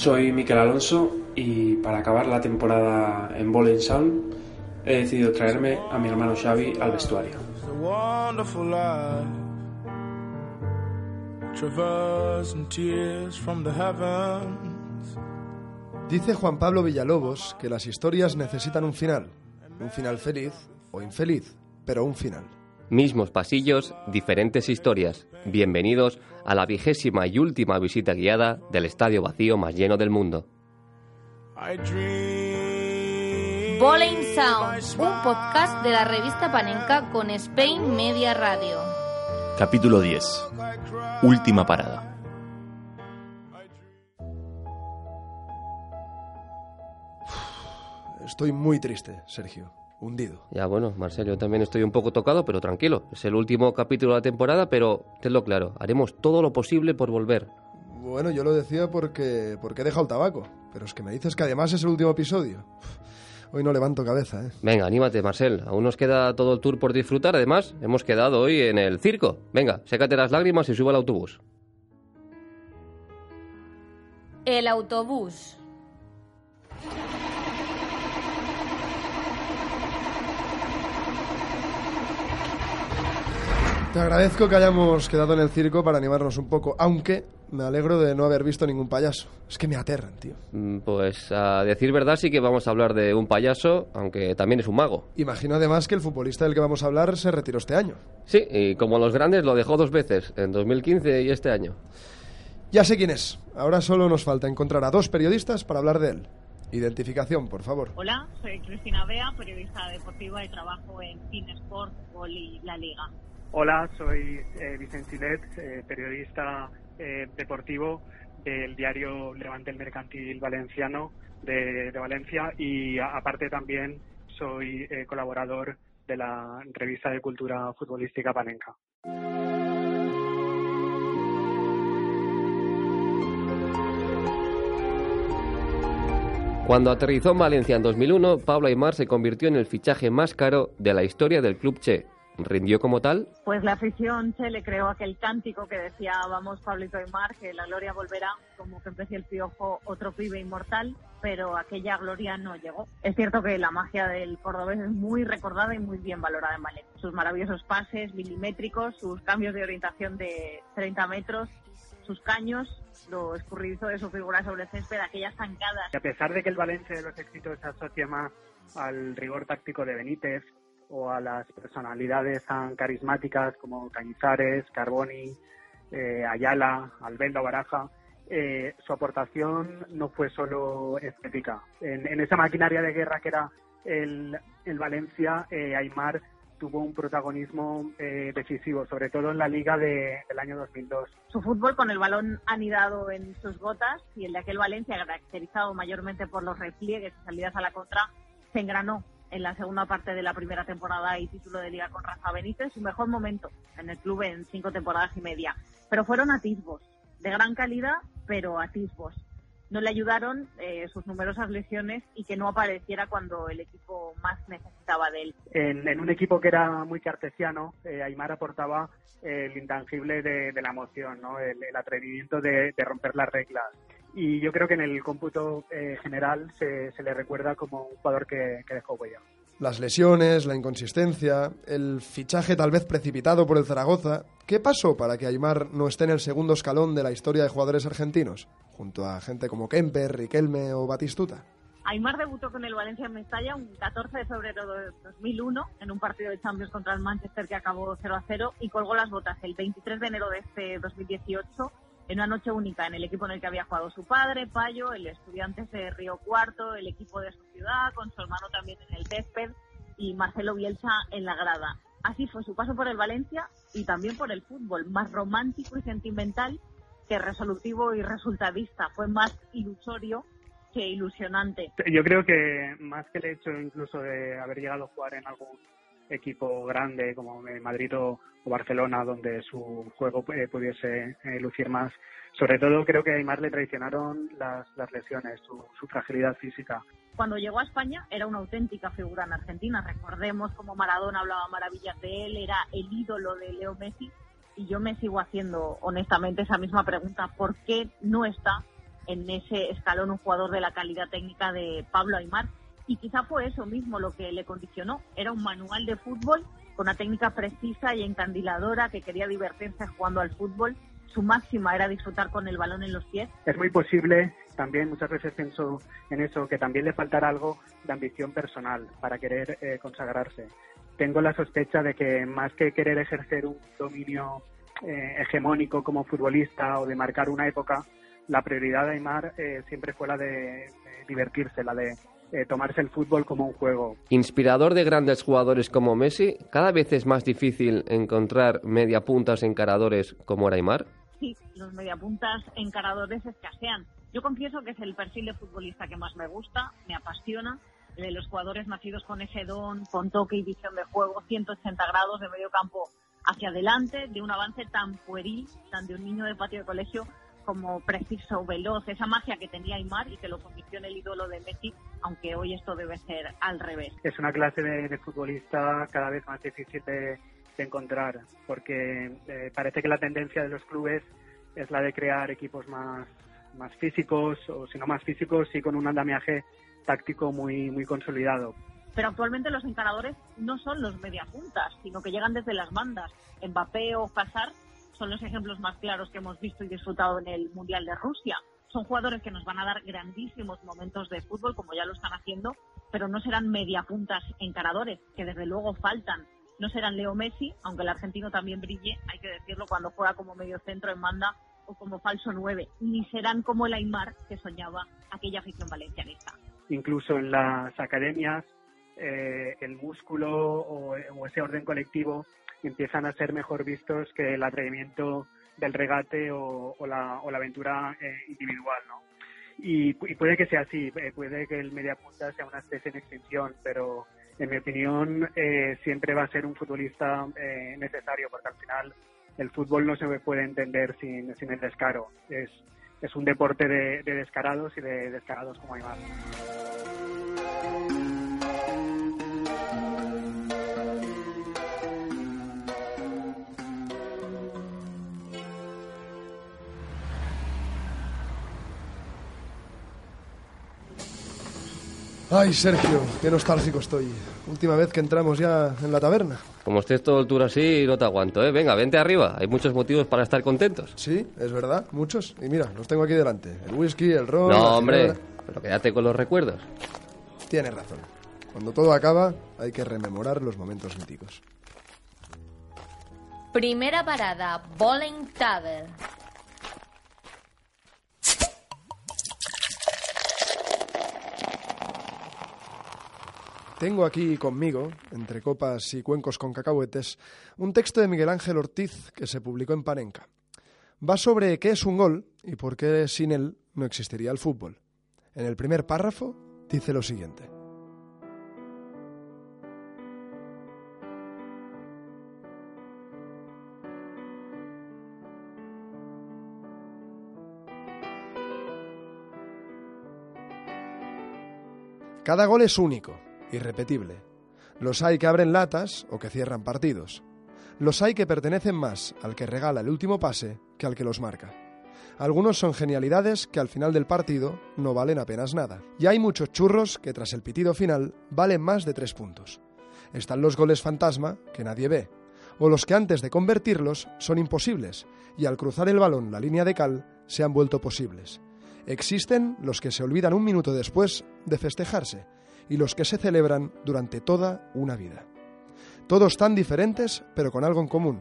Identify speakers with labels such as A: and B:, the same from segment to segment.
A: Soy Miquel Alonso y para acabar la temporada en Bowling Sound he decidido traerme a mi hermano Xavi al vestuario.
B: Dice Juan Pablo Villalobos que las historias necesitan un final, un final feliz o infeliz, pero un final.
C: Mismos pasillos, diferentes historias. Bienvenidos a la vigésima y última visita guiada del estadio vacío más lleno del mundo.
D: Bowling Sound, un podcast de la revista Panenka con Spain Media Radio.
E: Capítulo 10. Última parada.
B: Estoy muy triste, Sergio. Hundido.
C: Ya bueno, Marcelo, yo también estoy un poco tocado, pero tranquilo. Es el último capítulo de la temporada, pero tenlo claro, haremos todo lo posible por volver.
B: Bueno, yo lo decía porque, porque he dejado el tabaco. Pero es que me dices que además es el último episodio. Hoy no levanto cabeza, ¿eh?
C: Venga, anímate, Marcel. Aún nos queda todo el tour por disfrutar. Además, hemos quedado hoy en el circo. Venga, sécate las lágrimas y sube al autobús.
D: El autobús.
B: Te agradezco que hayamos quedado en el circo para animarnos un poco, aunque me alegro de no haber visto ningún payaso. Es que me aterran, tío.
C: Mm, Pues a decir verdad sí que vamos a hablar de un payaso, aunque también es un mago.
B: Imagino además que el futbolista del que vamos a hablar se retiró este año.
C: Sí, y como los grandes lo dejó dos veces, en 2015 y este año.
B: Ya sé quién es. Ahora solo nos falta encontrar a dos periodistas para hablar de él. Identificación, por favor.
F: Hola, soy Cristina Bea, periodista deportiva y trabajo en Team Sport, Gol y La Liga.
G: Hola, soy eh, Vicente Silet, eh, periodista eh, deportivo del diario Levante el Mercantil Valenciano de, Valencia y aparte también soy eh, colaborador de la revista de cultura futbolística Panenka.
C: Cuando aterrizó en Valencia en 2001, Pablo Aymar se convirtió en el fichaje más caro de la historia del club Che. ¿Rindió como tal?
F: Pues la afición se le creó aquel cántico que decía, vamos Pablito Aymar, que la gloria volverá, como que empecé el piojo, otro pibe inmortal, pero aquella gloria no llegó. Es cierto que la magia del cordobés es muy recordada y muy bien valorada en Valencia. Sus maravillosos pases milimétricos, sus cambios de orientación de 30 metros, sus caños, lo escurridizo de su figura sobre el césped, aquellas zancadas
G: Y a pesar de que el Valencia de los éxitos se asocia más al rigor táctico de Benítez o a las personalidades tan carismáticas como Cañizares, Carboni, eh, Ayala, Albelda, Baraja, eh, su aportación no fue solo estética. En, en esa maquinaria de guerra que era el, el Valencia, eh, Aymar tuvo un protagonismo eh, decisivo, sobre todo en la liga de- del año 2002.
F: su fútbol con el balón anidado en sus botas y el de aquel Valencia, caracterizado mayormente por los repliegues y salidas a la contra, se engranó en la segunda parte de la primera temporada y título de liga con Rafa Benítez, su mejor momento en el club en cinco temporadas y media. Pero fueron atisbos, de gran calidad, pero atisbos. No le ayudaron eh, sus numerosas lesiones y que no apareciera cuando el equipo más necesitaba de él.
G: en, en un equipo que era muy cartesiano, eh, Aymar aportaba el intangible de, de la emoción, ¿no? el, el atrevimiento de, de romper las reglas. Y yo creo que en el cómputo eh, general se, se le recuerda como un jugador que, que dejó huella.
B: Las lesiones, la inconsistencia, el fichaje tal vez precipitado por el Zaragoza. ¿Qué pasó para que Aymar no esté en el segundo escalón de la historia de jugadores argentinos? Junto a gente como Kemper, Riquelme o Batistuta.
F: Aymar debutó con el Valencia en Mestalla un 14 de febrero de 2001 en un partido de Champions contra el Manchester que acabó 0 a 0 y colgó las botas el 23 de enero de este 2018 en una noche única en el equipo en el que había jugado su padre, Payo, el estudiante de Río Cuarto, el equipo de su ciudad, con su hermano también en el césped y Marcelo Bielsa en la grada. Así fue su paso por el Valencia y también por el fútbol, más romántico y sentimental que resolutivo y resultadista. Fue más ilusorio que ilusionante.
G: Yo creo que más que el hecho incluso de haber llegado a jugar en algún equipo grande como Madrid o, Barcelona, donde su juego eh, pudiese eh, lucir más, sobre todo creo que a Aymar le traicionaron las, las lesiones, su, fragilidad física.
F: Cuando llegó a España era una auténtica figura en Argentina. Recordemos cómo Maradona hablaba maravillas de él, era el ídolo de Leo Messi. Y yo me sigo haciendo honestamente esa misma pregunta. ¿Por qué no está en ese escalón un jugador de la calidad técnica de Pablo Aymar. Y quizá fue eso mismo lo que le condicionó. Era un manual de fútbol con una técnica precisa y encandiladora que quería divertirse jugando al fútbol. Su máxima era disfrutar con el balón en los pies.
G: Es muy posible, también muchas veces pienso en eso, que también le faltará algo de ambición personal para querer eh, consagrarse. Tengo la sospecha de que más que querer ejercer un dominio eh, hegemónico como futbolista o de marcar una época, la prioridad de Aymar eh, siempre fue la de, divertirse, la de eh, tomarse el fútbol como un juego.
C: Inspirador de grandes jugadores como Messi, ¿cada vez es más difícil encontrar mediapuntas encaradores como era Aymar?
F: Sí, los mediapuntas encaradores escasean. Yo confieso que es el perfil de futbolista que más me gusta, me apasiona, de los jugadores nacidos con ese don, con toque y visión de juego, 180 grados de medio campo hacia adelante, de un avance tan pueril, tan de un niño de patio de colegio, como preciso, veloz, esa magia que tenía Aymar y que lo convirtió en el ídolo de Messi, aunque hoy esto debe ser al revés.
G: Es una clase de, futbolista cada vez más difícil de, encontrar, porque eh, parece que la tendencia de los clubes es la de crear equipos más, más físicos, o si no más físicos, sí con un andamiaje táctico muy, muy consolidado.
F: Pero actualmente los encaradores no son los mediapuntas, sino que llegan desde las bandas. Mbappé o Hazard son los ejemplos más claros que hemos visto y disfrutado en el Mundial de Rusia. Son jugadores que nos van a dar grandísimos momentos de fútbol, como ya lo están haciendo, pero no serán mediapuntas encaradores, que desde luego faltan. No serán Leo Messi, aunque el argentino también brille, hay que decirlo, cuando juega como medio centro en banda o como falso nueve. Ni serán como el Aymar que soñaba aquella afición valencianista.
G: Incluso en las academias, eh, el músculo o, ese orden colectivo empiezan a ser mejor vistos que el atrevimiento del regate o, la, aventura eh, individual, ¿no? Y, puede que sea así, eh, puede que el media punta sea una especie en extinción, pero en mi opinión eh, siempre va a ser un futbolista necesario, porque al final el fútbol no se puede entender sin, sin el descaro. Es, es un deporte de, de descarados y de descarados como hay más.
B: Ay, Sergio, qué nostálgico estoy. Última vez que entramos ya en la taberna.
C: Como estés todo el tour así, no te aguanto, ¿eh? Venga, vente arriba. Hay muchos motivos para estar contentos.
B: Sí, es verdad, muchos. Y mira, los tengo aquí delante. El whisky, el ron...
C: No, hombre, pero quédate con los recuerdos.
B: Tienes razón. Cuando todo acaba, hay que rememorar los momentos míticos.
D: Primera parada, Bowling Tavern.
B: Tengo aquí conmigo, entre copas y cuencos con cacahuetes, un texto de Miguel Ángel Ortiz que se publicó en Panenca. Va sobre qué es un gol y por qué sin él no existiría el fútbol. En el primer párrafo dice lo siguiente. Cada gol es único, irrepetible. Los hay que abren latas o que cierran partidos. Los hay que pertenecen más al que regala el último pase que al que los marca. Algunos son genialidades que al final del partido no valen apenas nada. Y hay muchos churros que tras el pitido final valen más de tres puntos. Están los goles fantasma que nadie ve, o los que antes de convertirlos son imposibles y al cruzar el balón la línea de cal se han vuelto posibles. Existen los que se olvidan un minuto después de festejarse y los que se celebran durante toda una vida. Todos tan diferentes, pero con algo en común.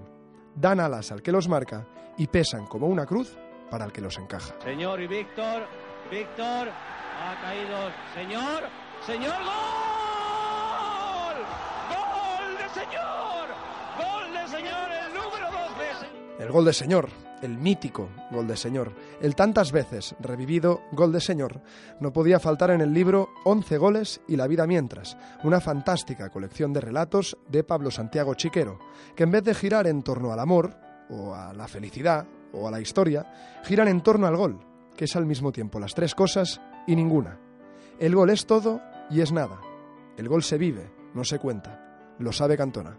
B: Dan alas al que los marca y pesan como una cruz para el que los encaja.
H: Señor y Víctor, Víctor, ha caído, señor, señor, gol, gol de señor, gol de señor, el número 12.
B: El gol de señor, el mítico Gol de Señor, el tantas veces revivido Gol de Señor, no podía faltar en el libro Once goles y la vida mientras, una fantástica colección de relatos de Pablo Santiago Chiquero, que en vez de girar en torno al amor, o a la felicidad, o a la historia, giran en torno al gol, que es al mismo tiempo las tres cosas y ninguna. El gol es todo y es nada. El gol se vive, no se cuenta. Lo sabe Cantona.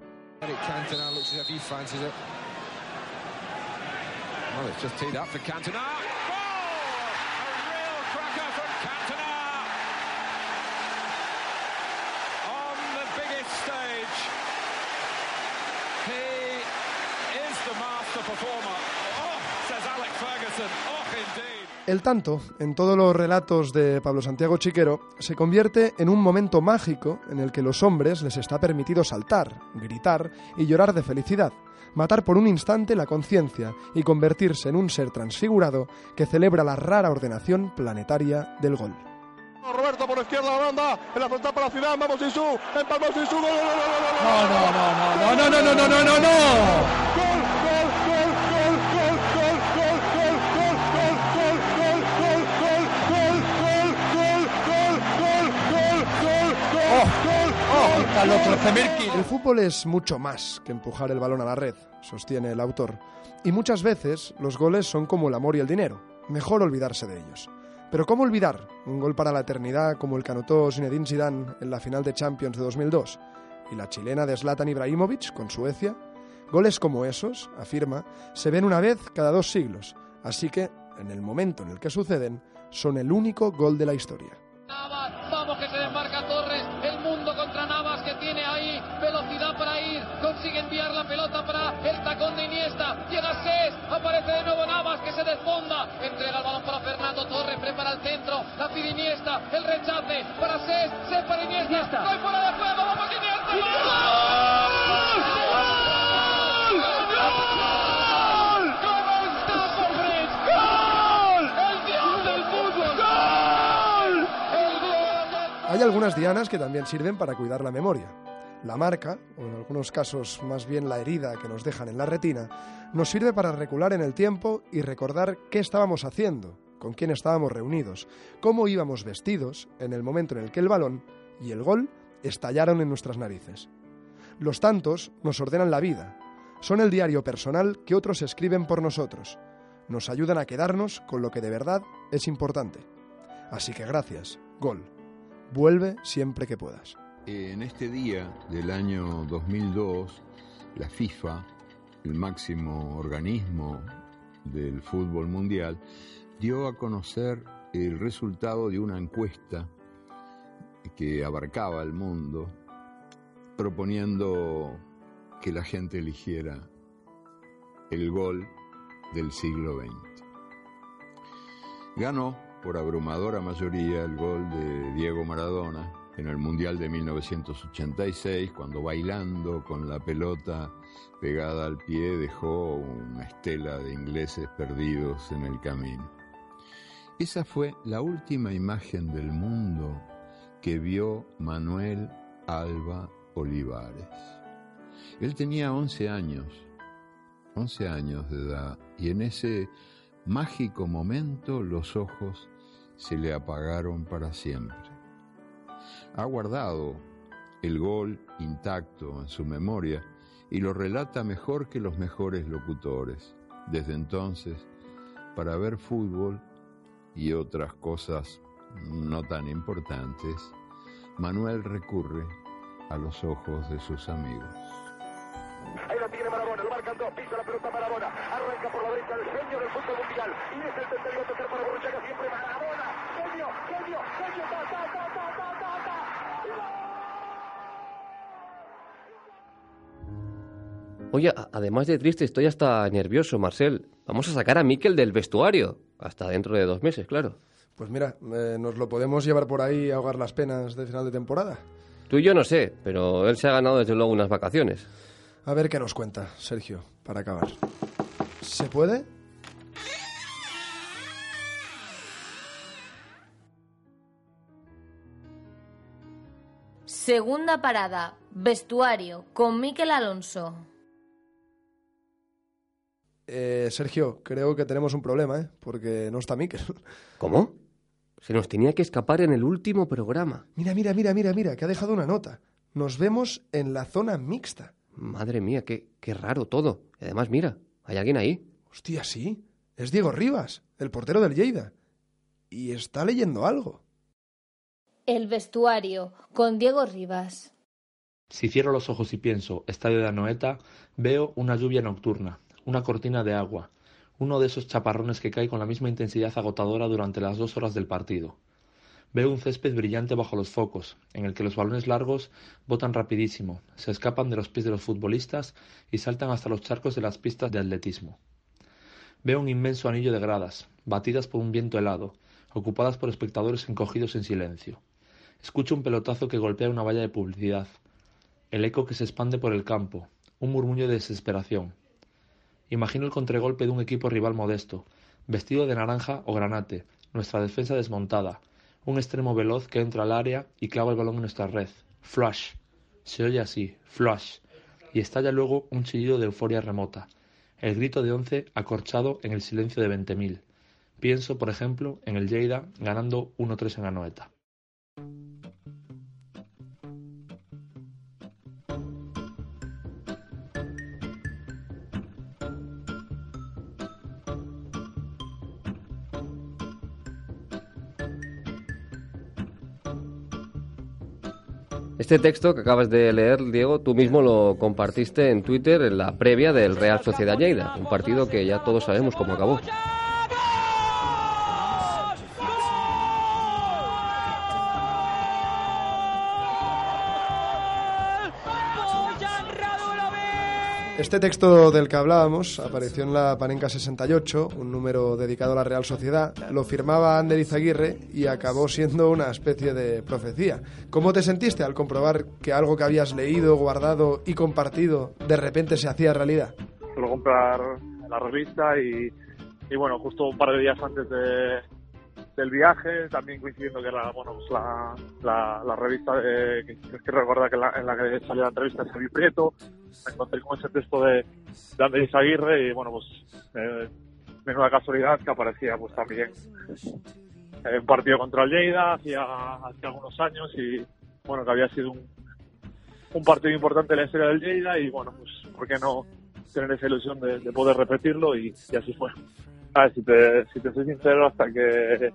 B: Well, it's just teed up for El tanto, en todos los relatos de Pablo Santiago Chiquero, se convierte en un momento mágico en el que los hombres les está permitido saltar, gritar y llorar de felicidad matar por un instante la conciencia y convertirse en un ser transfigurado que celebra la rara ordenación planetaria del gol.
I: Roberto por izquierda la banda, en la frontal para ciudad, vamos Sisu, empalmó Sisu, gol,
J: No, no, no, no, no, no, no, no, no, no, no.
B: El fútbol es mucho más que empujar el balón a la red, sostiene el autor, y muchas veces los goles son como el amor y el dinero, mejor olvidarse de ellos. Pero ¿cómo olvidar un gol para la eternidad como el que anotó Zinedine Zidane en la final de Champions de 2002 y la chilena de Zlatan Ibrahimovic con Suecia? Goles como esos, afirma, se ven una vez cada dos siglos, así que, en el momento en el que suceden, son el único gol de la historia.
K: Iniesta, el rechace para Ses, Ses para Iniesta, no hay fuera de juego, vamos Iniesta, ¡Gol! ¿Cómo está Fabregas? ¡Gol! ¡El dios del fútbol! ¡Gol! ¡El gol!
B: Hay algunas dianas que también sirven para cuidar la memoria. La marca, o en algunos casos más bien la herida que nos dejan en la retina, nos sirve para recular en el tiempo y recordar qué estábamos haciendo, con quién estábamos reunidos, cómo íbamos vestidos en el momento en el que el balón y el gol estallaron en nuestras narices. Los tantos nos ordenan la vida, son el diario personal que otros escriben por nosotros, nos ayudan a quedarnos con lo que de verdad es importante. Así que gracias, gol. Vuelve siempre que puedas.
L: En este día del año 2002, la FIFA, el máximo organismo del fútbol mundial, dio a conocer el resultado de una encuesta que abarcaba el mundo, proponiendo que la gente eligiera el gol del siglo XX. Ganó por abrumadora mayoría el gol de Diego Maradona en el Mundial de 1986, cuando bailando con la pelota pegada al pie dejó una estela de ingleses perdidos en el camino. Esa fue la última imagen del mundo que vio Manuel Alba Olivares. Él tenía 11 años, 11 años de edad, y en ese mágico momento los ojos se le apagaron para siempre. Ha guardado el gol intacto en su memoria y lo relata mejor que los mejores locutores. Desde entonces, para ver fútbol y otras cosas no tan importantes, Manuel recurre a los ojos de sus amigos.
I: Ahí la tiene Marabona, lo marcan dos, pisa la pelota Marabona, arranca por la derecha el genio del fútbol mundial, y es el tercero tercer para Borruchaga, siempre Marabona, genio, genio, genio, ta, ta, ta, ta, ta, ta, ta.
C: Oye, además de triste, estoy hasta nervioso, Marcel. Vamos a sacar a Miquel del vestuario. Hasta dentro de dos meses, claro.
B: Pues mira, eh, nos lo podemos llevar por ahí a ahogar las penas de final de temporada.
C: Tú y yo no sé, pero él se ha ganado desde luego unas vacaciones.
B: A ver qué nos cuenta, Sergio, para acabar. ¿Se puede?
D: Segunda parada, vestuario, con Miquel Alonso.
B: Eh, Sergio, creo que tenemos un problema, ¿eh? Porque no está Miquel.
C: ¿Cómo? Se nos tenía que escapar en el último programa.
B: Mira, mira, mira, mira, mira, que ha dejado una nota. Nos vemos en la zona mixta.
C: Madre mía, qué, qué raro todo. Y además, mira, hay alguien ahí.
B: Hostia, sí. Es Diego Rivas, el portero del Lleida. Y está leyendo algo.
D: El vestuario, con Diego Rivas.
M: Si cierro los ojos y pienso estadio de Anoeta, veo una lluvia nocturna, una cortina de agua, uno de esos chaparrones que cae con la misma intensidad agotadora durante las dos horas del partido. Veo un césped brillante bajo los focos, en el que los balones largos botan rapidísimo, se escapan de los pies de los futbolistas y saltan hasta los charcos de las pistas de atletismo. Veo un inmenso anillo de gradas, batidas por un viento helado, ocupadas por espectadores encogidos en silencio. Escucho un pelotazo que golpea una valla de publicidad, el eco que se expande por el campo, un murmullo de desesperación. Imagino el contragolpe de un equipo rival modesto, vestido de naranja o granate, nuestra defensa desmontada, un extremo veloz que entra al área y clava el balón en nuestra red. Flash. Se oye así, flash. Y estalla luego un chillido de euforia remota. El grito de once acorchado en el silencio de veinte mil. Pienso, por ejemplo, en el Lleida ganando 1-3 en Anoeta.
C: Este texto que acabas de leer, Diego, tú mismo lo compartiste en Twitter en la previa del Real Sociedad Lleida, un partido que ya todos sabemos cómo acabó.
B: Este texto del que hablábamos apareció en la Panenca 68, un número dedicado a la Real Sociedad. Lo firmaba Ander Izaguirre y acabó siendo una especie de profecía. ¿Cómo te sentiste al comprobar que algo que habías leído, guardado y compartido de repente se hacía realidad?
N: Suelo comprar la revista y, y bueno, justo un par de días antes de, del viaje, también coincidiendo que era bueno, pues la, la, la, revista de, que, que recuerda que la, en la que salió la entrevista de Xavi Prieto, me encontré con ese texto de, de Andrés Aguirre y bueno, pues eh, menuda casualidad que aparecía pues también en un partido contra el Lleida hacía, hace algunos años y bueno, que había sido un, un partido importante en la historia del Lleida y bueno, pues por qué no tener esa ilusión de, de poder repetirlo y, así fue. A ver, si te, si te soy sincero, hasta que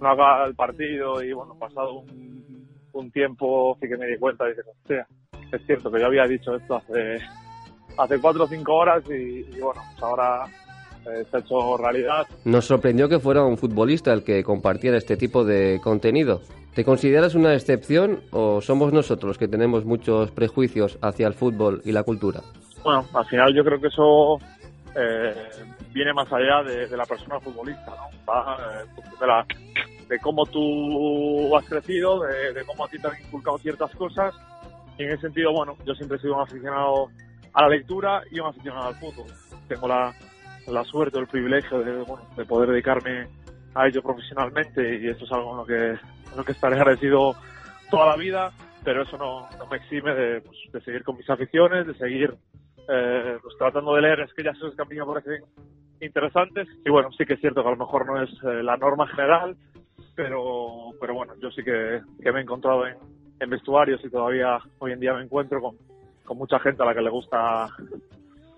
N: no haga el partido y bueno, pasado un, tiempo, sí que me di cuenta dije, hostia, es cierto que yo había dicho esto hace, hace cuatro o cinco horas y, y bueno, pues ahora eh, se ha hecho realidad.
C: Nos sorprendió que fuera un futbolista el que compartiera este tipo de contenido. ¿Te consideras una excepción o somos nosotros los que tenemos muchos prejuicios hacia el fútbol y la cultura?
N: Bueno, al final yo creo que eso eh, viene más allá de, de, la persona futbolista, ¿no? Va eh, de, la, de cómo tú has crecido, de, de, cómo a ti te han inculcado ciertas cosas. Y en ese sentido, bueno, yo siempre he sido un aficionado a la lectura y un aficionado al fútbol. Tengo la, suerte o el privilegio de, bueno, de poder dedicarme a ello profesionalmente y esto es algo en lo que, en lo que estaré agradecido toda la vida, pero eso no, me exime de, pues, de seguir con mis aficiones, de seguir eh, pues tratando de leer cosas que a mí me parecen interesantes. Y bueno, sí que es cierto que a lo mejor no es eh, la norma general, pero, pero bueno, yo sí que, que me he encontrado en, en, vestuarios y todavía hoy en día me encuentro con, con mucha gente a la que le gusta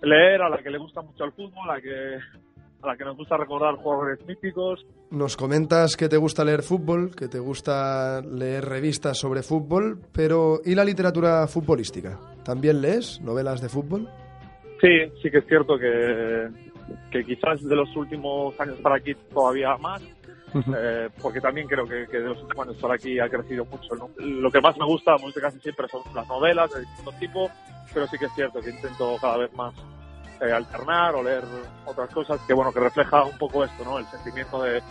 N: leer, a la que le gusta mucho el fútbol, a la que a la que nos gusta recordar jugadores míticos.
B: Nos comentas que te gusta leer fútbol, que te gusta leer revistas sobre fútbol, pero ¿y la literatura futbolística? ¿También lees novelas de fútbol?
N: Sí, sí que es cierto que, que quizás de los últimos años para aquí todavía más, eh, porque también creo que, que, de los últimos años aquí ha crecido mucho. ¿no? Lo que más me gusta, casi siempre, son las novelas de distintos tipos, pero sí que es cierto que intento cada vez más eh, alternar o leer otras cosas que bueno que refleja un poco esto, ¿no? El sentimiento de,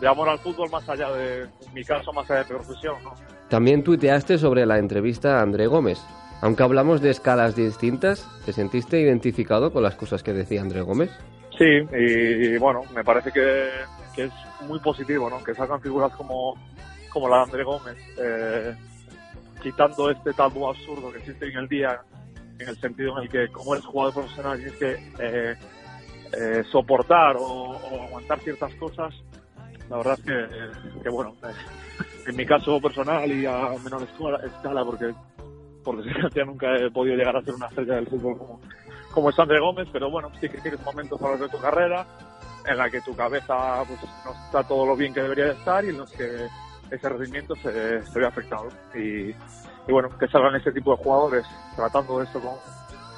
N: de amor al fútbol más allá de, en mi caso, más allá de profesión, ¿no?
C: También tuiteaste sobre la entrevista a André Gómez. Aunque hablamos de escalas distintas, ¿te sentiste identificado con las cosas que decía André Gómez?
N: Sí, y, y bueno, me parece que, que, es muy positivo, ¿no? Que salgan figuras como, como la de André Gómez, eh, quitando este tabú absurdo que existe en el día en el sentido en el que como eres jugador profesional tienes que eh, eh, soportar o, o, aguantar ciertas cosas, la verdad es que, que bueno, eh, en mi caso personal y a menor escala, porque por desgracia nunca he podido llegar a ser una estrella del fútbol como, como es André Gómez, pero bueno, sí que tienes momentos a lo de tu carrera en la que tu cabeza pues, no está todo lo bien que debería de estar y en los que ese rendimiento se, se ve afectado. Y, y bueno, que salgan este tipo de jugadores tratando esto con,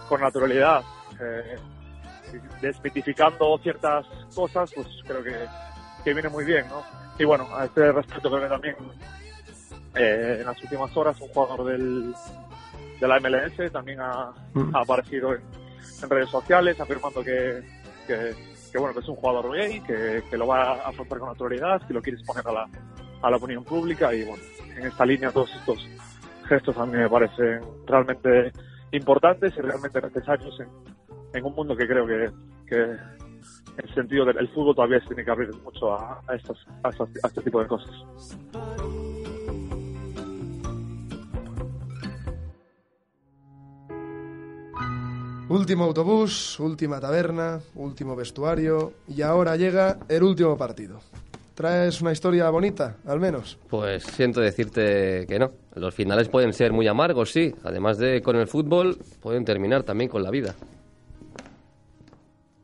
N: con naturalidad, eh, desmitificando ciertas cosas, pues creo que, que viene muy bien, ¿no? Y bueno, a este respecto creo que también eh, en las últimas horas un jugador del, de la MLS también ha, ha aparecido en, en redes sociales afirmando que, que, que, bueno que es un jugador gay, que, que lo va a afrontar con autoridad, que lo quiere exponer a la, a la opinión pública y bueno, en esta línea todos estos gestos a mí me parecen realmente importantes y realmente necesarios en, en un mundo que creo que, que en el sentido del fútbol todavía se tiene que abrir mucho a, a, estos, a, estos, a este tipo de cosas.
B: Último autobús, última taberna, último vestuario y ahora llega el último partido. ¿Traes una historia bonita, al menos?
C: Pues siento decirte que no. Los finales pueden ser muy amargos, sí. Además de con el fútbol, pueden terminar también con la vida.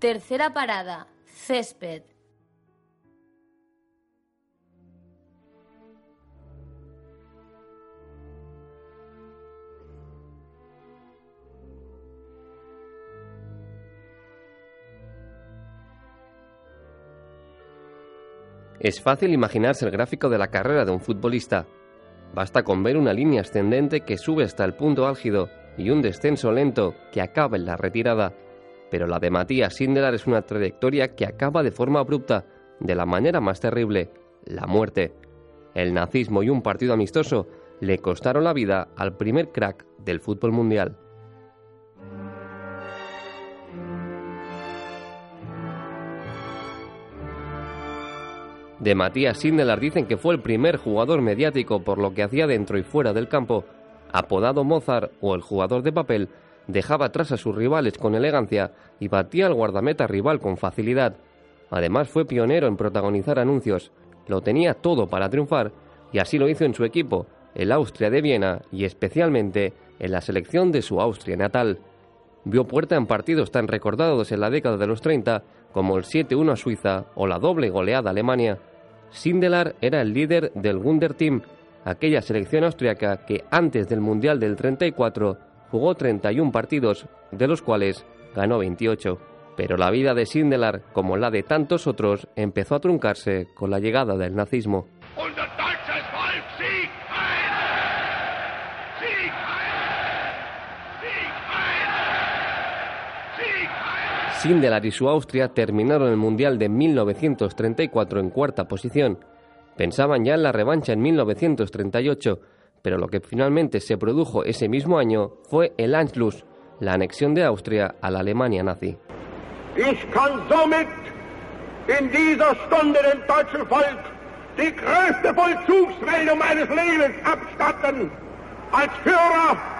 D: Tercera parada, césped.
C: Es fácil imaginarse el gráfico de la carrera de un futbolista. Basta con ver una línea ascendente que sube hasta el punto álgido y un descenso lento que acaba en la retirada. Pero la de Matías Sindelar es una trayectoria que acaba de forma abrupta, de la manera más terrible, la muerte. El nazismo y un partido amistoso le costaron la vida al primer crack del fútbol mundial. De Matías Sindelar dicen que fue el primer jugador mediático por lo que hacía dentro y fuera del campo. Apodado Mozart o el jugador de papel, dejaba atrás a sus rivales con elegancia y batía al guardameta rival con facilidad. Además fue pionero en protagonizar anuncios. Lo tenía todo para triunfar y así lo hizo en su equipo, el Austria de Viena y especialmente en la selección de su Austria natal. Vio puerta en partidos tan recordados en la década de los 30 como el 7-1 a Suiza o la doble goleada a Alemania. Sindelar era el líder del Wunder Team, aquella selección austriaca que antes del Mundial del 34 jugó 31 partidos, de los cuales ganó 28. Pero la vida de Sindelar, como la de tantos otros, empezó a truncarse con la llegada del nazismo. Sindelar y su Austria terminaron el Mundial de 1934 en cuarta posición. Pensaban ya en la revancha en 1938, pero lo que finalmente se produjo ese mismo año fue el Anschluss, la anexión de Austria a la Alemania nazi.
I: Ich kann somit in dieser Stunde dem deutschen Volk die größte Vollzugsmeldung meines Lebens abstatten. Als Führer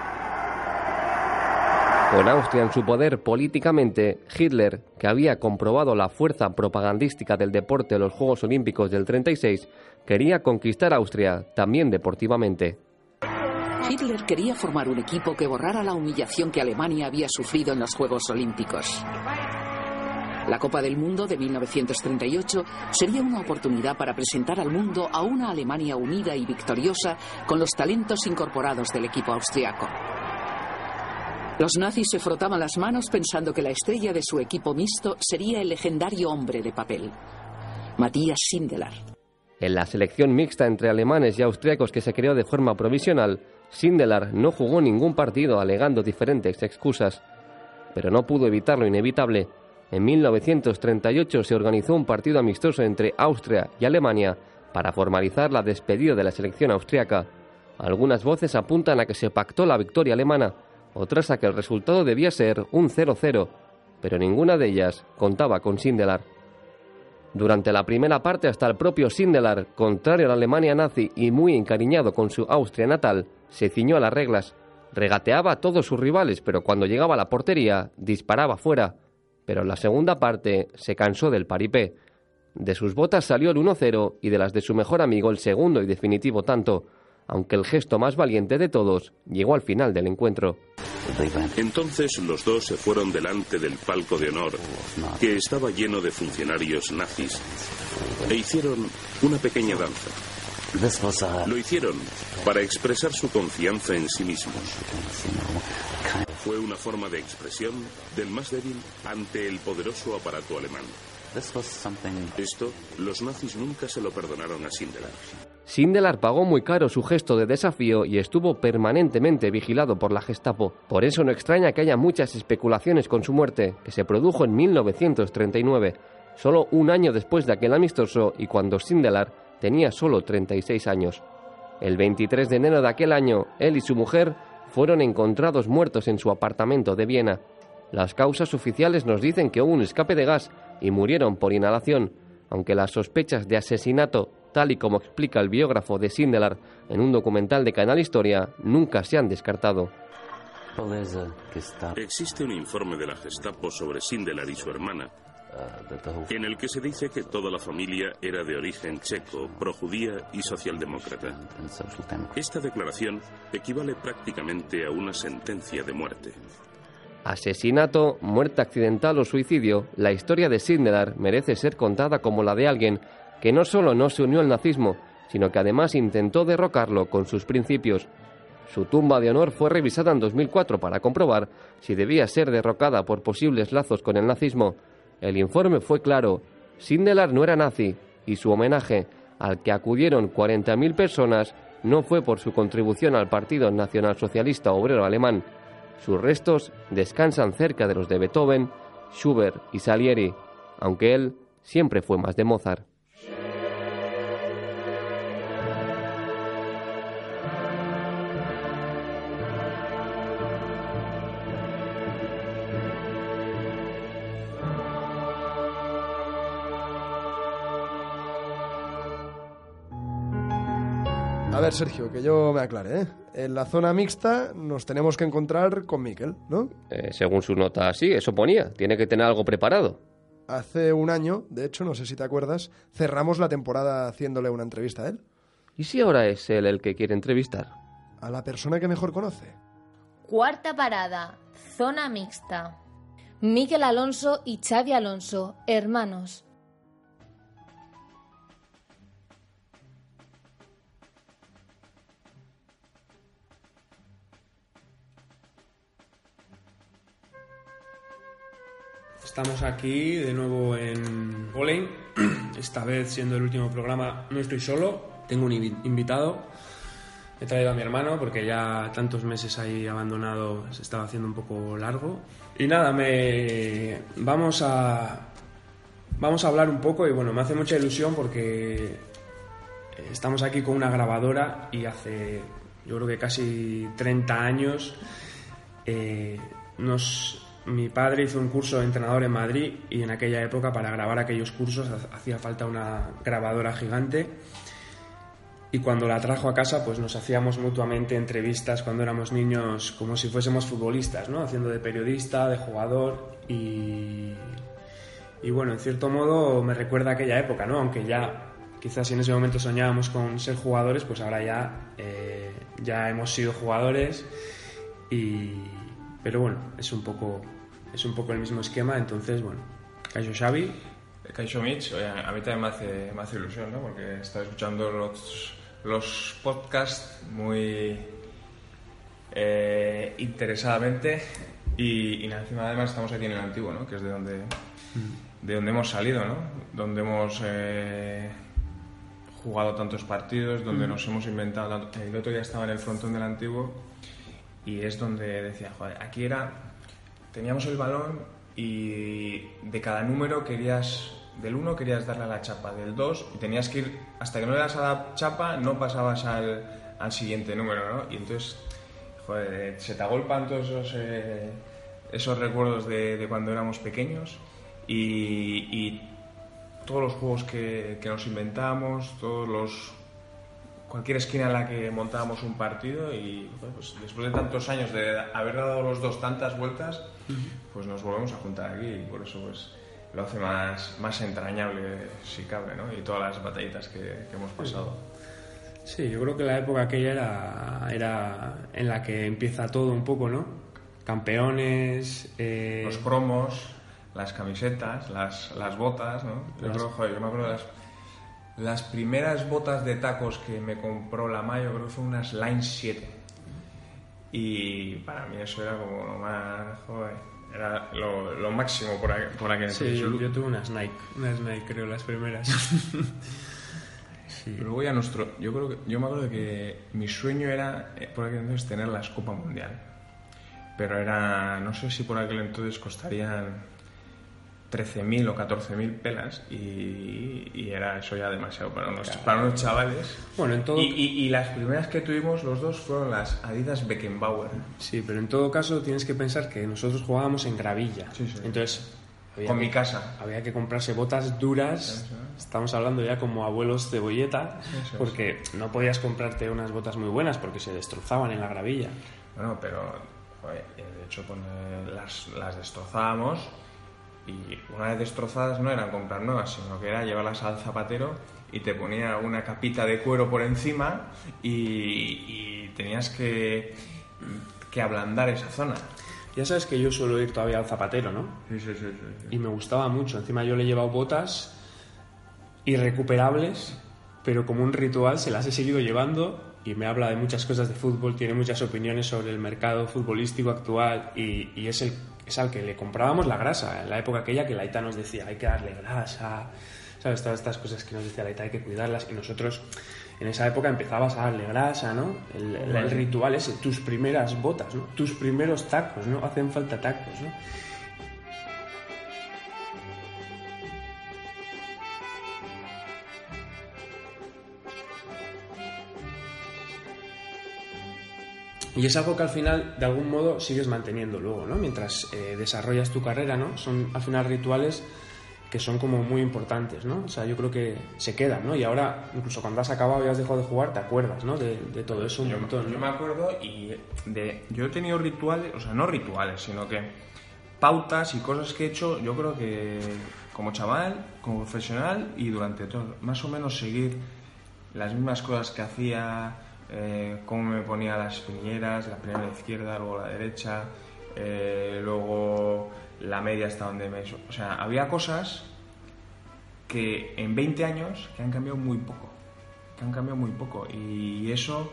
C: con Austria en su poder políticamente, Hitler, que había comprobado la fuerza propagandística del deporte en los Juegos Olímpicos del 36, quería conquistar Austria también deportivamente.
O: Hitler quería formar un equipo que borrara la humillación que Alemania había sufrido en los Juegos Olímpicos. La Copa del Mundo de 1938 sería una oportunidad para presentar al mundo a una Alemania unida y victoriosa con los talentos incorporados del equipo austriaco. Los nazis se frotaban las manos pensando que la estrella de su equipo mixto sería el legendario hombre de papel, Matías Sindelar.
C: En la selección mixta entre alemanes y austriacos que se creó de forma provisional, Sindelar no jugó ningún partido alegando diferentes excusas, pero no pudo evitar lo inevitable. En 1938 se organizó un partido amistoso entre Austria y Alemania para formalizar la despedida de la selección austriaca. Algunas voces apuntan a que se pactó la victoria alemana, otras a que el resultado debía ser un 0-0, pero ninguna de ellas contaba con Sindelar. Durante la primera parte hasta el propio Sindelar, contrario a la Alemania nazi y muy encariñado con su Austria natal, se ciñó a las reglas, regateaba a todos sus rivales, pero cuando llegaba a la portería disparaba fuera. Pero en la segunda parte se cansó del paripé. De sus botas salió el 1-0 y de las de su mejor amigo el segundo y definitivo tanto, aunque el gesto más valiente de todos llegó al final del encuentro.
P: Entonces los dos se fueron delante del palco de honor, que estaba lleno de funcionarios nazis, e hicieron una pequeña danza. Lo hicieron para expresar su confianza en sí mismos. Fue una forma de expresión del más débil ante el poderoso aparato alemán. Esto los nazis nunca se lo perdonaron a Sindelar.
C: Sindelar pagó muy caro su gesto de desafío y estuvo permanentemente vigilado por la Gestapo. Por eso no extraña que haya muchas especulaciones con su muerte, que se produjo en 1939, solo un año después de aquel amistoso y cuando Sindelar tenía solo 36 años. El 23 de enero de aquel año, él y su mujer fueron encontrados muertos en su apartamento de Viena. Las causas oficiales nos dicen que hubo un escape de gas y murieron por inhalación, aunque las sospechas de asesinato, tal y como explica el biógrafo de Sindelar en un documental de Canal Historia, nunca se han descartado.
P: Existe un informe de la Gestapo sobre Sindelar y su hermana, en el que se dice que toda la familia era de origen checo, projudía y socialdemócrata. Esta declaración equivale prácticamente a una sentencia de muerte.
C: Asesinato, muerte accidental o suicidio, la historia de Sindelar merece ser contada como la de alguien que no solo no se unió al nazismo, sino que además intentó derrocarlo con sus principios. Su tumba de honor fue revisada en 2004 para comprobar si debía ser derrocada por posibles lazos con el nazismo. El informe fue claro, Sindelar no era nazi y su homenaje, al que acudieron 40.000 personas, no fue por su contribución al Partido Nacionalsocialista Obrero Alemán, sus restos descansan cerca de los de Beethoven, Schubert y Salieri, aunque él siempre fue más de Mozart.
B: A ver, Sergio, que yo me aclare, ¿eh? En la zona mixta nos tenemos que encontrar con Miquel, ¿no?
C: Eh, según su nota, sí, eso ponía. Tiene que tener algo preparado.
B: Hace un año, de hecho, no sé si te acuerdas, cerramos la temporada haciéndole una entrevista a él.
C: ¿Y si ahora es él el que quiere entrevistar?
B: A la persona que mejor conoce.
D: Cuarta parada, zona mixta. Miquel Alonso y Xavi Alonso, hermanos.
A: Estamos aquí de nuevo en Bowling. Esta vez siendo el último programa no estoy solo, tengo un invi- invitado. He traído a mi hermano porque ya tantos meses ahí abandonado se estaba haciendo un poco largo. Y nada, me vamos a vamos a hablar un poco y bueno, me hace mucha ilusión porque estamos aquí con una grabadora y hace yo creo que casi 30 años eh, nos, mi padre hizo un curso de entrenador en Madrid y en aquella época para grabar aquellos cursos ha- hacía falta una grabadora gigante y cuando la trajo a casa pues nos hacíamos mutuamente entrevistas cuando éramos niños como si fuésemos futbolistas, ¿no? Haciendo de periodista, de jugador y, y bueno, en cierto modo me recuerda aquella época, ¿no? Aunque ya quizás en ese momento soñábamos con ser jugadores, pues ahora ya, eh, ya hemos sido jugadores y pero bueno, es un poco es un poco el mismo esquema, entonces bueno, Caixo Xavi,
Q: Kaisho Mitch, oye, a mí también me hace, me hace ilusión, ¿no? Porque estaba escuchando los, los podcasts muy eh, interesadamente y, encima además estamos aquí en el antiguo, ¿no? Que es de donde, de donde hemos salido, ¿no? Donde hemos eh, jugado tantos partidos, donde
A: Mm.
Q: nos hemos inventado tanto. El otro día estaba en el frontón del antiguo y es donde decía, joder, aquí era, teníamos el balón y de cada número querías, del 1 querías darle a la chapa, del 2 y tenías que ir, hasta que no le das a la chapa no pasabas al, al siguiente número, ¿no? Y entonces, joder, se te agolpan todos esos, eh, esos recuerdos de, de cuando éramos pequeños y, y todos los juegos que, que nos inventamos, todos los cualquier esquina en la que montábamos un partido y pues después de tantos años de haber dado los dos tantas vueltas, pues nos volvemos a juntar aquí y por eso pues lo hace más, más entrañable si cabe, ¿no? Y todas las batallitas que, que hemos pasado.
A: Sí, yo creo que la época aquella era, era en la que empieza todo un poco, ¿no? Campeones, eh,
Q: Los cromos, las camisetas, las, las botas, ¿no? Yo,
A: Las-
Q: creo, joder, yo me acuerdo de las, las primeras botas de tacos que me compró la Mayo, creo que fue unas Line 7. Y para mí eso era como lo más, joder, era lo, lo máximo por, aqu- por aquel
A: Sí,
Q: entonces.
A: yo, yo tuve unas Nike, unas Nike creo las primeras.
Q: Luego ya nuestro, yo creo que, yo me acuerdo que mi sueño era eh, por aquel entonces tener la Copa Mundial. Pero era, no sé si por aquel entonces costarían 13.000 o 14.000 pelas y, y era eso ya demasiado para unos, para unos chavales.
A: Bueno, en todo-
Q: y, y- y las primeras que tuvimos los dos fueron las Adidas Beckenbauer.
A: Sí, pero en todo caso tienes que pensar que nosotros jugábamos en gravilla. Entonces, había
Q: Con
A: que-
Q: mi casa.
A: Había que comprarse botas duras. Estamos hablando ya como abuelos cebolleta,
Q: Eso
A: porque no podías comprarte unas botas muy buenas porque se destrozaban en la gravilla.
Q: Bueno, pero de hecho pues, eh, las, las destrozábamos y una vez destrozadas no eran comprar nuevas, sino que era llevarlas al zapatero y te ponía una capita de cuero por encima y, y tenías que, que ablandar esa zona.
A: Ya sabes que yo suelo ir todavía al zapatero, ¿no?
Q: Sí, sí, sí. sí.
A: Y me gustaba mucho. Encima yo le he llevado botas irrecuperables, pero como un ritual se las he seguido llevando y me habla de muchas cosas de fútbol, tiene muchas opiniones sobre el mercado futbolístico actual y, y es, el, es al que le comprábamos la grasa. En la época aquella que Laita nos decía hay que darle grasa, ¿sabes? Todas estas cosas que nos decía Laita hay que cuidarlas y nosotros en esa época empezabas a darle grasa, ¿no? El, el- el ritual ese, tus primeras botas, ¿no? Tus primeros tacos, ¿no? Hacen falta tacos, ¿no? Y es algo que al final, de algún modo, sigues manteniendo luego, ¿no? Mientras eh, desarrollas tu carrera, ¿no? Son al final rituales que son como muy importantes, ¿no? O sea, yo creo que se quedan, ¿no? Y ahora, incluso cuando has acabado y has dejado de jugar, te acuerdas, ¿no? De, de todo eso un
Q: Yo,
A: montón,
Q: yo
A: ¿no?
Q: me acuerdo y de, yo he tenido rituales, o sea, no rituales, sino que pautas y cosas que he hecho, yo creo que como chaval, como profesional y durante todo, más o menos seguir las mismas cosas que hacía, eh, cómo me ponía las piñeras, la primera izquierda, luego la derecha, eh, luego la media hasta donde me... O sea, había cosas que en 20 años que han cambiado muy poco, que han cambiado muy poco y eso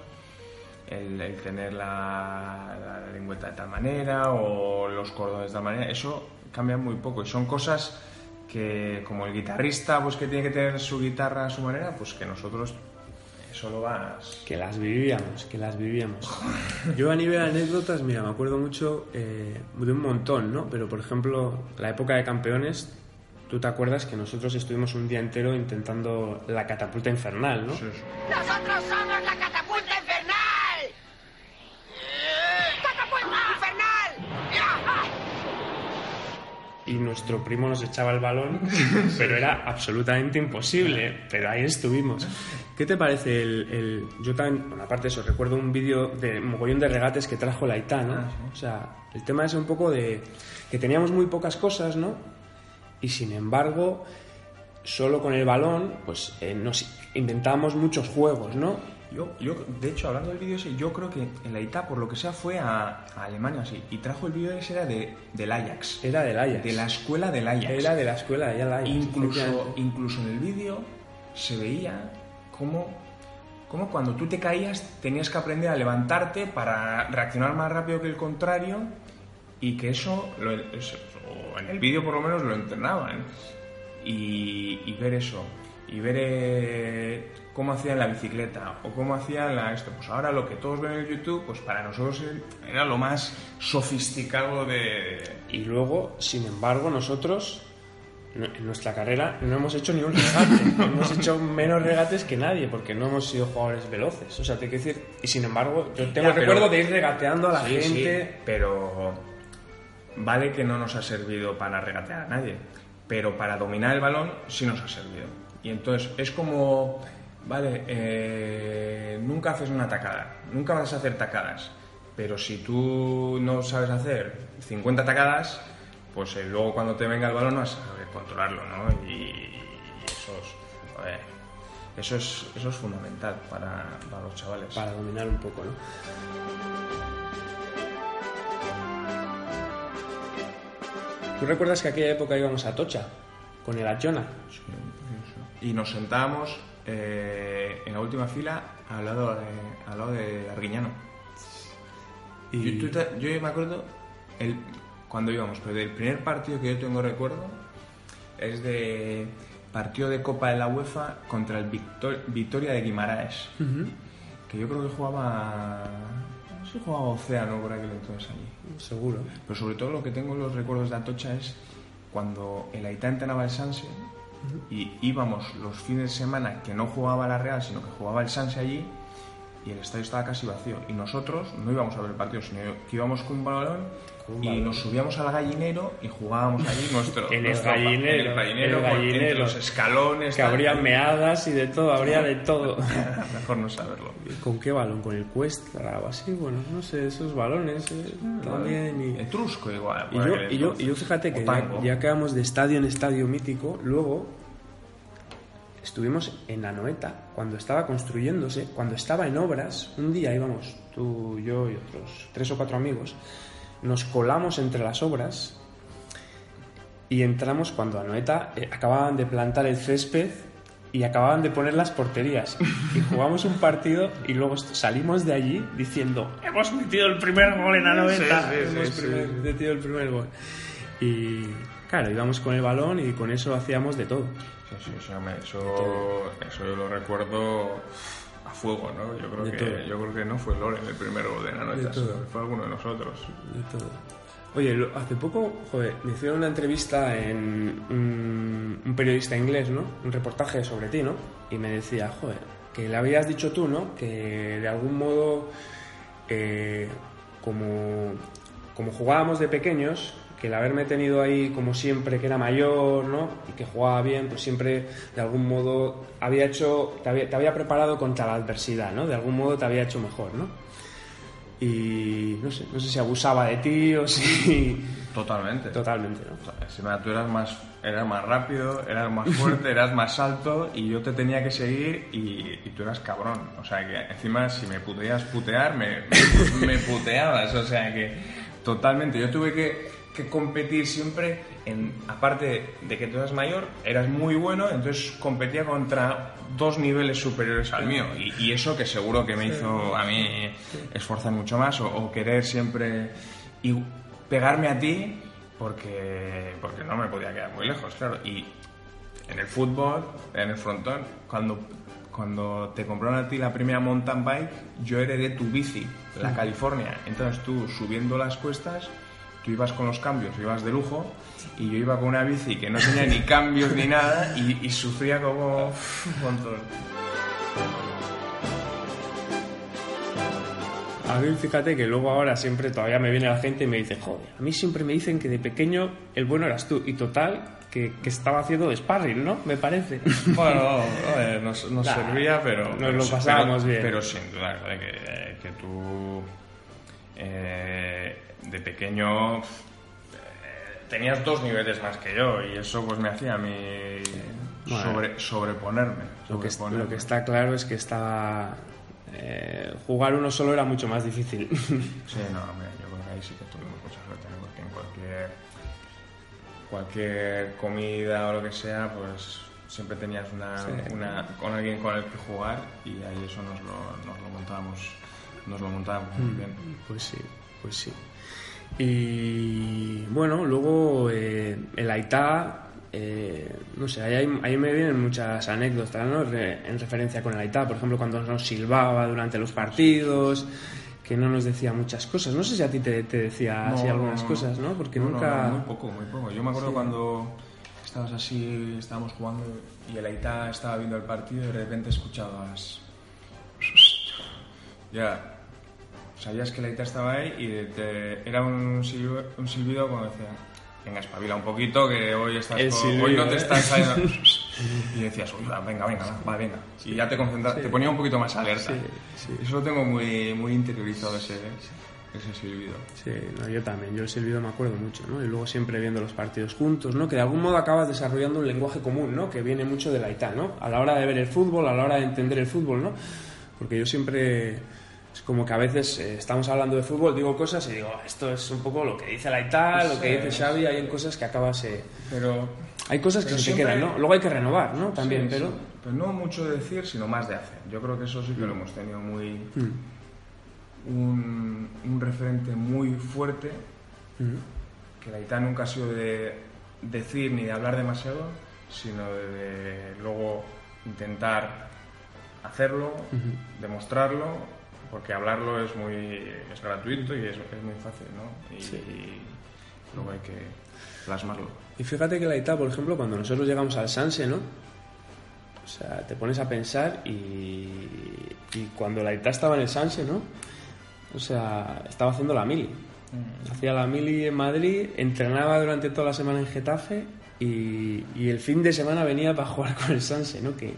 Q: el, el tener la, la lengüeta de tal manera o los cordones de tal manera, eso cambia muy poco. Y son cosas que, como el guitarrista, pues que tiene que tener su guitarra a su manera, pues que nosotros eso lo vas...
A: Que las vivíamos, que las vivíamos. Yo a nivel de anécdotas, mira, me acuerdo mucho eh, de un montón, ¿no? Pero, por ejemplo, la época de campeones, tú te acuerdas que nosotros estuvimos un día entero intentando la catapulta infernal, ¿no?
I: ¡Nosotros somos la catapulta infernal! ¡Catapulta infernal!
A: y nuestro primo nos echaba el balón, pero era absolutamente imposible. Pero ahí estuvimos. ¿Qué te parece el...? el- yo también, bueno, aparte de eso, recuerdo un vídeo de un mogollón de regates que trajo la ITA, ¿no? O sea, el tema es un poco de que teníamos muy pocas cosas, ¿no? Y sin embargo, solo con el balón, pues eh, nos inventábamos muchos juegos, ¿no?
Q: Yo, yo, de hecho, hablando del vídeo ese, yo creo que en la ITA, por lo que sea, fue a, a Alemania así. Y trajo el vídeo ese, era de, del Ajax.
A: Era del Ajax.
Q: De la escuela del Ajax.
A: Era de la escuela de Ajax.
Q: Incluso, incluso en el vídeo se veía cómo, cómo cuando tú te caías tenías que aprender a levantarte para reaccionar más rápido que el contrario y que eso, lo- en el vídeo por lo menos lo entrenaban. Y, ver eso, y ver eh, cómo hacían la bicicleta o cómo hacían la esto. Pues ahora lo que todos ven en YouTube, pues para nosotros era lo más sofisticado de...
A: Y luego, sin embargo, nosotros no- en nuestra carrera no hemos hecho ni un regate. hemos hecho menos regates que nadie porque no hemos sido jugadores veloces. O sea, te quiero decir, y sin embargo, yo tengo
Q: Ya,
A: el
Q: pero-
A: recuerdo de ir regateando a la
Q: Sí, sí,
A: gente.
Q: pero vale que no nos ha servido para regatear a nadie, pero para dominar el balón sí nos ha servido. Y entonces es como, vale, eh, nunca haces una tacada, nunca vas a hacer tacadas, pero si tú no sabes hacer 50 tacadas, pues eh, luego cuando te venga el balón no vas a saber controlarlo, ¿no? Y, eso es, joder, eso es, eso es fundamental para, para los chavales.
A: Para dominar un poco, ¿no? ¿Tú recuerdas que aquella época íbamos a Tocha con el Achona?
Q: y nos sentábamos eh, en la última fila al lado de, al lado de Arguiñano.
A: Y-
Q: Yo, tú yo me acuerdo el, cuando íbamos, pero del primer partido que yo tengo recuerdo es de partido de Copa de la UEFA contra el Victor- Victoria de Guimaraes, que yo creo que jugaba... No sé si jugaba Océano por aquel entonces allí.
A: Seguro.
Q: Pero sobre todo lo que tengo en los recuerdos de Atocha es cuando el Aitá entrenaba el Sanse y íbamos los fines de semana que no jugaba la Real, sino que jugaba el Sanse allí y el estadio estaba casi vacío. Y nosotros no íbamos a ver el partido, sino que íbamos con un balón
A: un
Q: y nos subíamos al gallinero y jugábamos allí nuestro,
A: En el gallinero,
Q: en el gallinero,
A: el
Q: con- entre
A: gallinero.
Q: los escalones.
A: Que habría meadas y de todo, habría de todo.
Q: Mejor no saberlo.
A: ¿Con qué balón? ¿Con el Cuesta o así? Bueno, no sé, esos balones eh, también. Y...
Q: Etrusco igual.
A: Y yo, y, yo, y yo fíjate que ya, ya que vamos de estadio en estadio mítico, luego estuvimos en Anoeta, cuando estaba construyéndose, cuando estaba en obras, un día íbamos tú, yo y otros tres o cuatro amigos, nos colamos entre las obras y entramos cuando Anoeta eh, acababan de plantar el césped y acababan de poner las porterías. Y jugamos un partido y luego salimos de allí diciendo hemos metido el primer gol en Anoeta
Q: Sí, sí, sí,
A: hemos
Q: sí.
A: primer- metido el primer gol. Y claro íbamos con el balón y con eso hacíamos de todo.
Q: Sí, sí, hombre, eso, eso yo lo recuerdo a fuego, ¿no? Yo creo,
A: De
Q: que,
A: todo.
Q: yo creo que no fue Loren el primero de la noche,
A: De todo.
Q: fue alguno de nosotros.
A: de todo Oye, hace poco, joder, me hicieron una entrevista en un, un periodista inglés, ¿no? Un reportaje sobre ti, ¿no? Y me decía, joder, que le habías dicho tú, ¿no? Que de algún modo, eh, como, como jugábamos de pequeños, que el haberme tenido ahí como siempre, que era mayor, ¿no? Y que jugaba bien, pues siempre, de algún modo, había hecho, te había, te había preparado contra la adversidad, ¿no? De algún modo te había hecho mejor, ¿no? Y no sé, no sé si abusaba de ti o si...
Q: Totalmente.
A: Totalmente, ¿no?
Q: O sea, encima tú eras más, eras más rápido, eras más fuerte, eras más alto y yo te tenía que seguir y, y tú eras cabrón. O sea que encima si me podías putear, me, me, me puteabas. O sea que totalmente. Yo tuve que, que competir siempre, en, aparte de que tú eras mayor, eras muy bueno, entonces competía contra dos niveles superiores al mío. Y, y eso que seguro que me hizo a mí esforzar mucho más o, o querer siempre... Y pegarme a ti porque, porque no me podía quedar muy lejos, claro. Y en el fútbol, en el frontón, cuando, cuando te compraron a ti la primera mountain bike, yo heredé tu bici, la. California. Entonces tú subiendo las cuestas, tú ibas con los cambios, ibas de lujo, y yo iba con una bici que no tenía ni cambios ni nada y, y sufría como un montón.
A: A mí fíjate que luego ahora siempre todavía me viene la gente y me dice, joder, a mí siempre me dicen que de pequeño el bueno eras tú. Y total, que, que estaba haciendo de sparring, ¿no? Me parece.
Q: Bueno, nos, nos
A: Nah,
Q: servía, pero...
A: nos lo pasábamos bien.
Q: Pero sin duda, que, que tú eh, de pequeño eh, tenías dos niveles más que yo y eso pues me hacía a mí
A: Bueno.
Q: sobre, sobreponerme.
A: Lo que, lo está claro es que estaba... eh, jugar uno solo era mucho más difícil.
Q: Sí, no, hombre, yo creo que ahí sí que tuvimos mucha suerte, porque en cualquier, cualquier comida o lo que sea, pues siempre tenías una,
A: Sí.
Q: una- con alguien con el que jugar y ahí eso nos lo, nos lo montábamos, nos lo montábamos muy
A: Mm,
Q: bien.
A: Pues sí, pues sí. Y bueno, luego eh, el Aitá, eh, no sé, ahí, ahí me vienen muchas anécdotas ¿no? Re- en referencia con el Aitá, por ejemplo, cuando nos silbaba durante los partidos, que no nos decía muchas cosas. No sé si a ti te, te decía así
Q: No,
A: algunas
Q: no,
A: cosas, ¿no? Porque nunca...
Q: muy poco, muy poco. Yo me acuerdo
A: Sí.
Q: cuando estabas así, estábamos jugando y el Aitá estaba viendo el partido y de repente escuchabas... Ya, sabías que el Aitá estaba ahí y te- era un silbido, un silbido como decía, venga, espabila un poquito que hoy, estás con-
A: silbido,
Q: hoy no te
A: ¿eh?
Q: estás saliendo... y decías, "Uy, va, venga, venga, va, venga. Y ya te concentras,
A: Sí.
Q: te ponía un poquito más alerta.
A: Sí, sí.
Q: Eso lo tengo muy, muy interiorizado ese, ese silbido.
A: Sí, no, yo también, yo el silbido me acuerdo mucho, ¿no? Y luego siempre viendo los partidos juntos, ¿no? Que de algún modo acabas desarrollando un lenguaje común, ¿no? Que viene mucho de la ITA, ¿no? A la hora de ver el fútbol, a la hora de entender el fútbol, ¿no? Porque yo siempre... Es como que a veces eh, estamos hablando de fútbol, digo cosas y digo, "Ah, esto es un poco lo que dice la ITA, lo que dice Xavi, hay cosas que acabas... eh,
Q: Pero
A: hay cosas que se te
Q: siempre-
A: quedan, ¿no? Luego hay que renovar, ¿no? También,
Q: Sí,
A: pero...
Q: sí. Pero no mucho de decir, sino más de hacer. Yo creo que eso sí que lo hemos tenido muy...
A: Mm,
Q: Un, un referente muy fuerte,
A: mm,
Q: que la ITA nunca ha sido de decir ni de hablar demasiado, sino de, luego intentar hacerlo, demostrarlo, porque hablarlo es muy es gratuito y es, es muy fácil, ¿no? Y, luego hay que plasmarlo.
A: Y fíjate que la ITA, por ejemplo, cuando nosotros llegamos al Sanse, ¿no? O sea, te pones a pensar y, y cuando la ITA estaba en el Sanse, ¿no? O sea, estaba haciendo la mili.
Q: Mm.
A: Hacía la mili en Madrid, entrenaba durante toda la semana en Getafe y, y el fin de semana venía para jugar con el Sanse, ¿no? Que,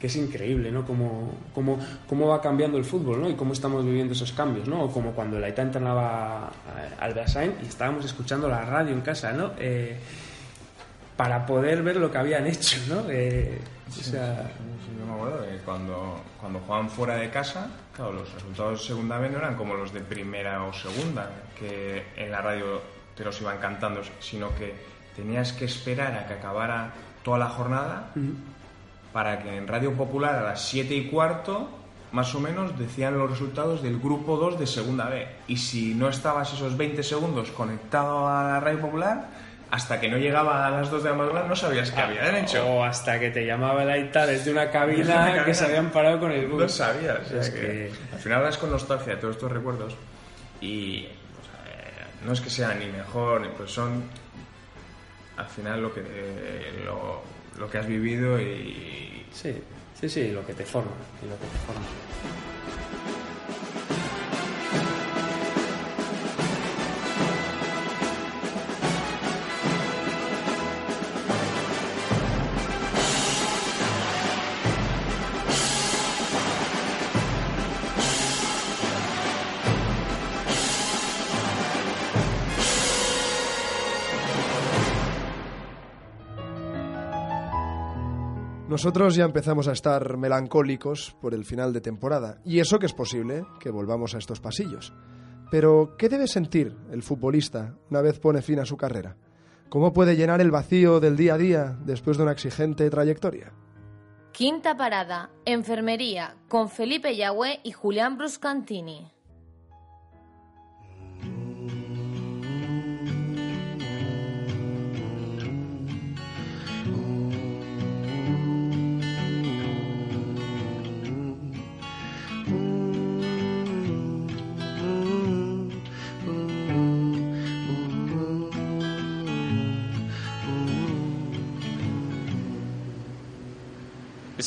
A: que es increíble, ¿no? Cómo, cómo, cómo va cambiando el fútbol, ¿no? Y cómo estamos viviendo esos cambios, ¿no? O como cuando la ITA entrenaba al Brasain y estábamos escuchando la radio en casa, ¿no? Eh, para poder ver lo que habían hecho, ¿no? Eh, o
Q: Sí,
A: sea,
Q: sí, sí, yo me acuerdo de cuando, cuando jugaban fuera de casa, claro, los resultados de segunda vez no eran como los de primera o segunda, que en la radio te los iban cantando, sino que tenías que esperar a que acabara toda la jornada para que en Radio Popular a las 7 y cuarto, más o menos, decían los resultados del grupo 2 de segunda B. Y si no estabas esos 20 segundos conectado a la Radio Popular, hasta que no llegaba a las 2 de la madrugada no sabías qué habían hecho.
A: O hasta que te llamaba la ITA desde una cabina,
Q: Desde una cabina.
A: que se habían parado con el bus.
Q: No sabías. o sea,
A: Es
Q: que
A: que-
Q: Al final vas con nostalgia de todos estos recuerdos y pues, eh, no es que sean ni mejor, pues son al final lo que, eh, lo, lo que has vivido y...
A: Sí, sí, sí, lo que te forma. y lo que te forma.
B: Nosotros ya empezamos a estar melancólicos por el final de temporada, y eso que es posible, que volvamos a estos pasillos. Pero, ¿qué debe sentir el futbolista una vez pone fin a su carrera? ¿Cómo puede llenar el vacío del día a día después de una exigente trayectoria?
D: Quinta parada, enfermería, con Felipe Yagüe y Julián Bruscantini.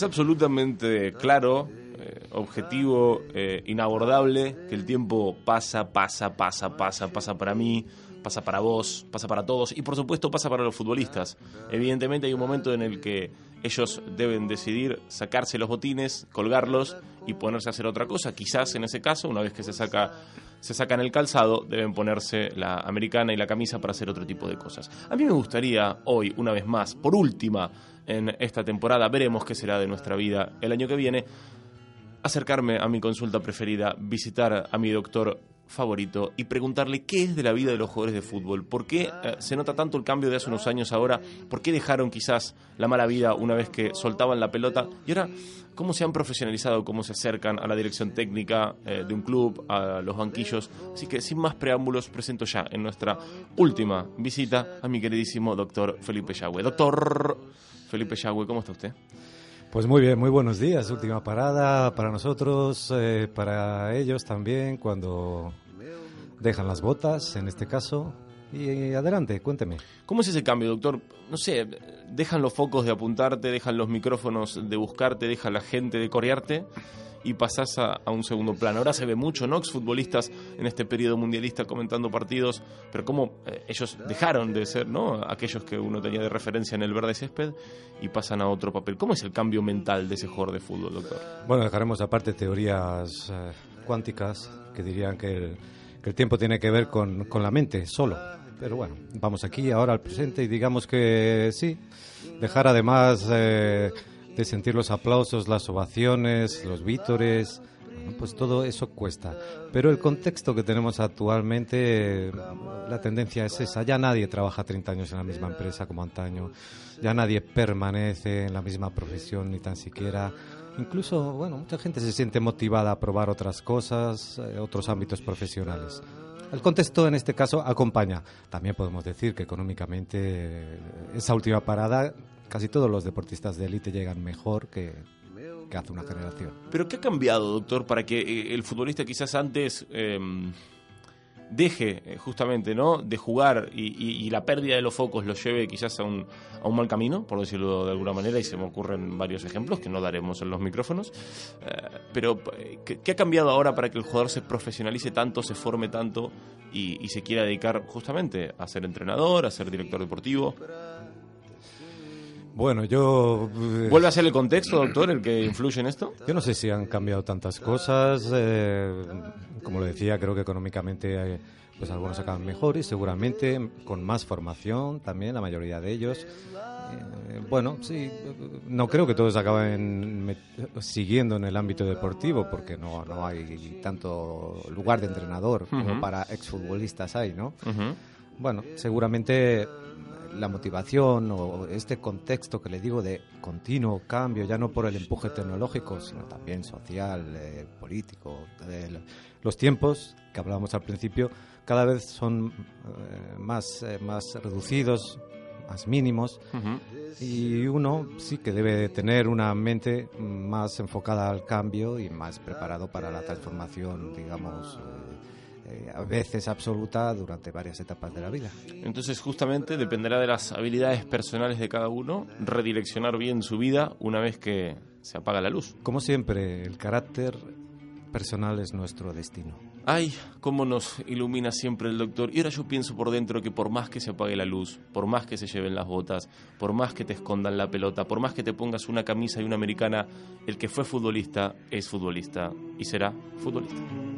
R: Es absolutamente claro, eh, objetivo, eh, inabordable, que el tiempo pasa, pasa, pasa, pasa, pasa para mí, pasa para vos, pasa para todos y por supuesto pasa para los futbolistas. Evidentemente hay un momento en el que ellos deben decidir sacarse los botines, colgarlos y ponerse a hacer otra cosa. Quizás en ese caso, una vez que se saca se sacan el calzado, deben ponerse la americana y la camisa para hacer otro tipo de cosas. A mí me gustaría hoy, una vez más, por última en esta temporada, veremos qué será de nuestra vida el año que viene, acercarme a mi consulta preferida, visitar a mi doctor favorito y preguntarle qué es de la vida de los jugadores de fútbol, por qué eh, se nota tanto el cambio de hace unos años ahora, por qué dejaron quizás la mala vida una vez que soltaban la pelota y ahora cómo se han profesionalizado, cómo se acercan a la dirección técnica eh, de un club, a los banquillos. Así que sin más preámbulos, presento ya en nuestra última visita a mi queridísimo doctor Felipe Yagüe. Doctor Felipe Yagüe, ¿cómo está usted?
S: Pues muy bien, muy buenos días. Última parada para nosotros, eh, para ellos también, cuando dejan las botas, en este caso. Y adelante, cuénteme.
R: ¿Cómo es ese cambio, doctor? No sé, dejan los focos de apuntarte, dejan los micrófonos de buscarte, dejan la gente de corearte y pasás a, a un segundo plano. Ahora se ve mucho, ¿no? Exfutbolistas en este periodo mundialista comentando partidos, pero cómo eh, ellos dejaron de ser, ¿no? Aquellos que uno tenía de referencia en el verde césped y pasan a otro papel. ¿Cómo es el cambio mental de ese jugador de fútbol, doctor?
S: Bueno, dejaremos aparte teorías eh, cuánticas que dirían que el, que el tiempo tiene que ver con, con la mente solo. Pero bueno, vamos aquí ahora al presente y digamos que sí, dejar además eh, de sentir los aplausos, las ovaciones, los vítores, pues todo eso cuesta. Pero el contexto que tenemos actualmente, la tendencia es esa. Ya nadie trabaja 30 años en la misma empresa como antaño, ya nadie permanece en la misma profesión ni tan siquiera. Incluso, bueno, mucha gente se siente motivada a probar otras cosas, eh, otros ámbitos profesionales. El contexto en este caso acompaña. También podemos decir que económicamente eh, esa última parada casi todos los deportistas de élite llegan mejor que, hace una generación.
R: Pero ¿qué ha cambiado, doctor, para que eh, el futbolista quizás antes em, deje eh, justamente ¿no? de jugar y, la pérdida de los focos lo lleve quizás a un, a un mal camino, por decirlo de alguna manera, y se me ocurren varios ejemplos que no daremos en los micrófonos. Eh, pero ¿qué, ¿qué, ha cambiado ahora para que el jugador se profesionalice tanto, se forme tanto y, y se quiera dedicar justamente a ser entrenador, a ser director deportivo?
S: Bueno, yo...
R: eh, ¿Vuelve a ser el contexto, doctor, el que influye en esto?
S: Yo no sé si han cambiado tantas cosas. eh, como lo decía, creo que económicamente pues algunos acaban mejor y seguramente con más formación también, la mayoría de ellos. Eh, bueno, sí, no creo que todos acaben siguiendo en el ámbito deportivo porque no, no hay tanto lugar de entrenador como
R: Ujú.
S: para exfutbolistas hay, ¿no? Bueno, seguramente la motivación o este contexto que le digo de continuo cambio, ya no por el empuje tecnológico, sino también social, eh, político, l- los tiempos que hablábamos al principio cada vez son eh, más, eh, más reducidos, más mínimos. Y uno sí que debe tener una mente más enfocada al cambio y más preparado para la transformación, digamos, eh, a veces absoluta durante varias etapas de la vida.
R: Entonces, justamente dependerá de las habilidades personales de cada uno redireccionar bien su vida una vez que se apaga la luz.
S: Como siempre, el carácter personal es nuestro destino.
R: Ay, cómo nos ilumina siempre el doctor. Y ahora yo pienso por dentro que por más que se apague la luz, por más que se lleven las botas, por más que te escondan la pelota, por más que te pongas una camisa y una americana, el que fue futbolista es futbolista y será futbolista.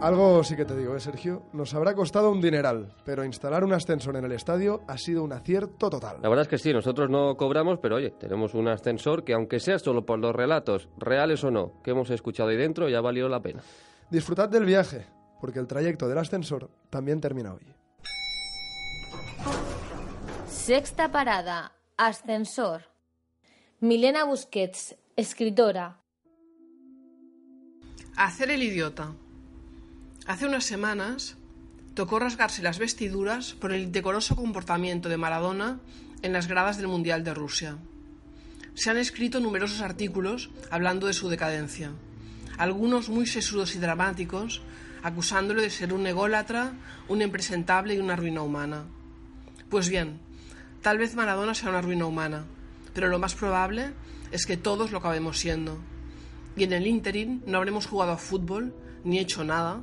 B: Algo sí que te digo, ¿eh, Sergio? Nos habrá costado un dineral, pero instalar un ascensor en el estadio ha sido un acierto total.
C: La verdad es que sí, nosotros no cobramos, pero oye, tenemos un ascensor que aunque sea solo por los relatos, reales o no, que hemos escuchado ahí dentro, ya valió la pena.
B: Disfrutad del viaje, porque el trayecto del ascensor también termina hoy.
D: Sexta parada, ascensor. Milena Busquets, escritora.
T: Hacer el idiota. Hace unas semanas tocó rasgarse las vestiduras por el indecoroso comportamiento de Maradona en las gradas del Mundial de Rusia. Se han escrito numerosos artículos hablando de su decadencia, algunos muy sesudos y dramáticos, acusándole de ser un ególatra, un impresentable y una ruina humana. Pues bien, tal vez Maradona sea una ruina humana, pero lo más probable es que todos lo acabemos siendo. Y en el ínterin no habremos jugado a fútbol ni hecho nada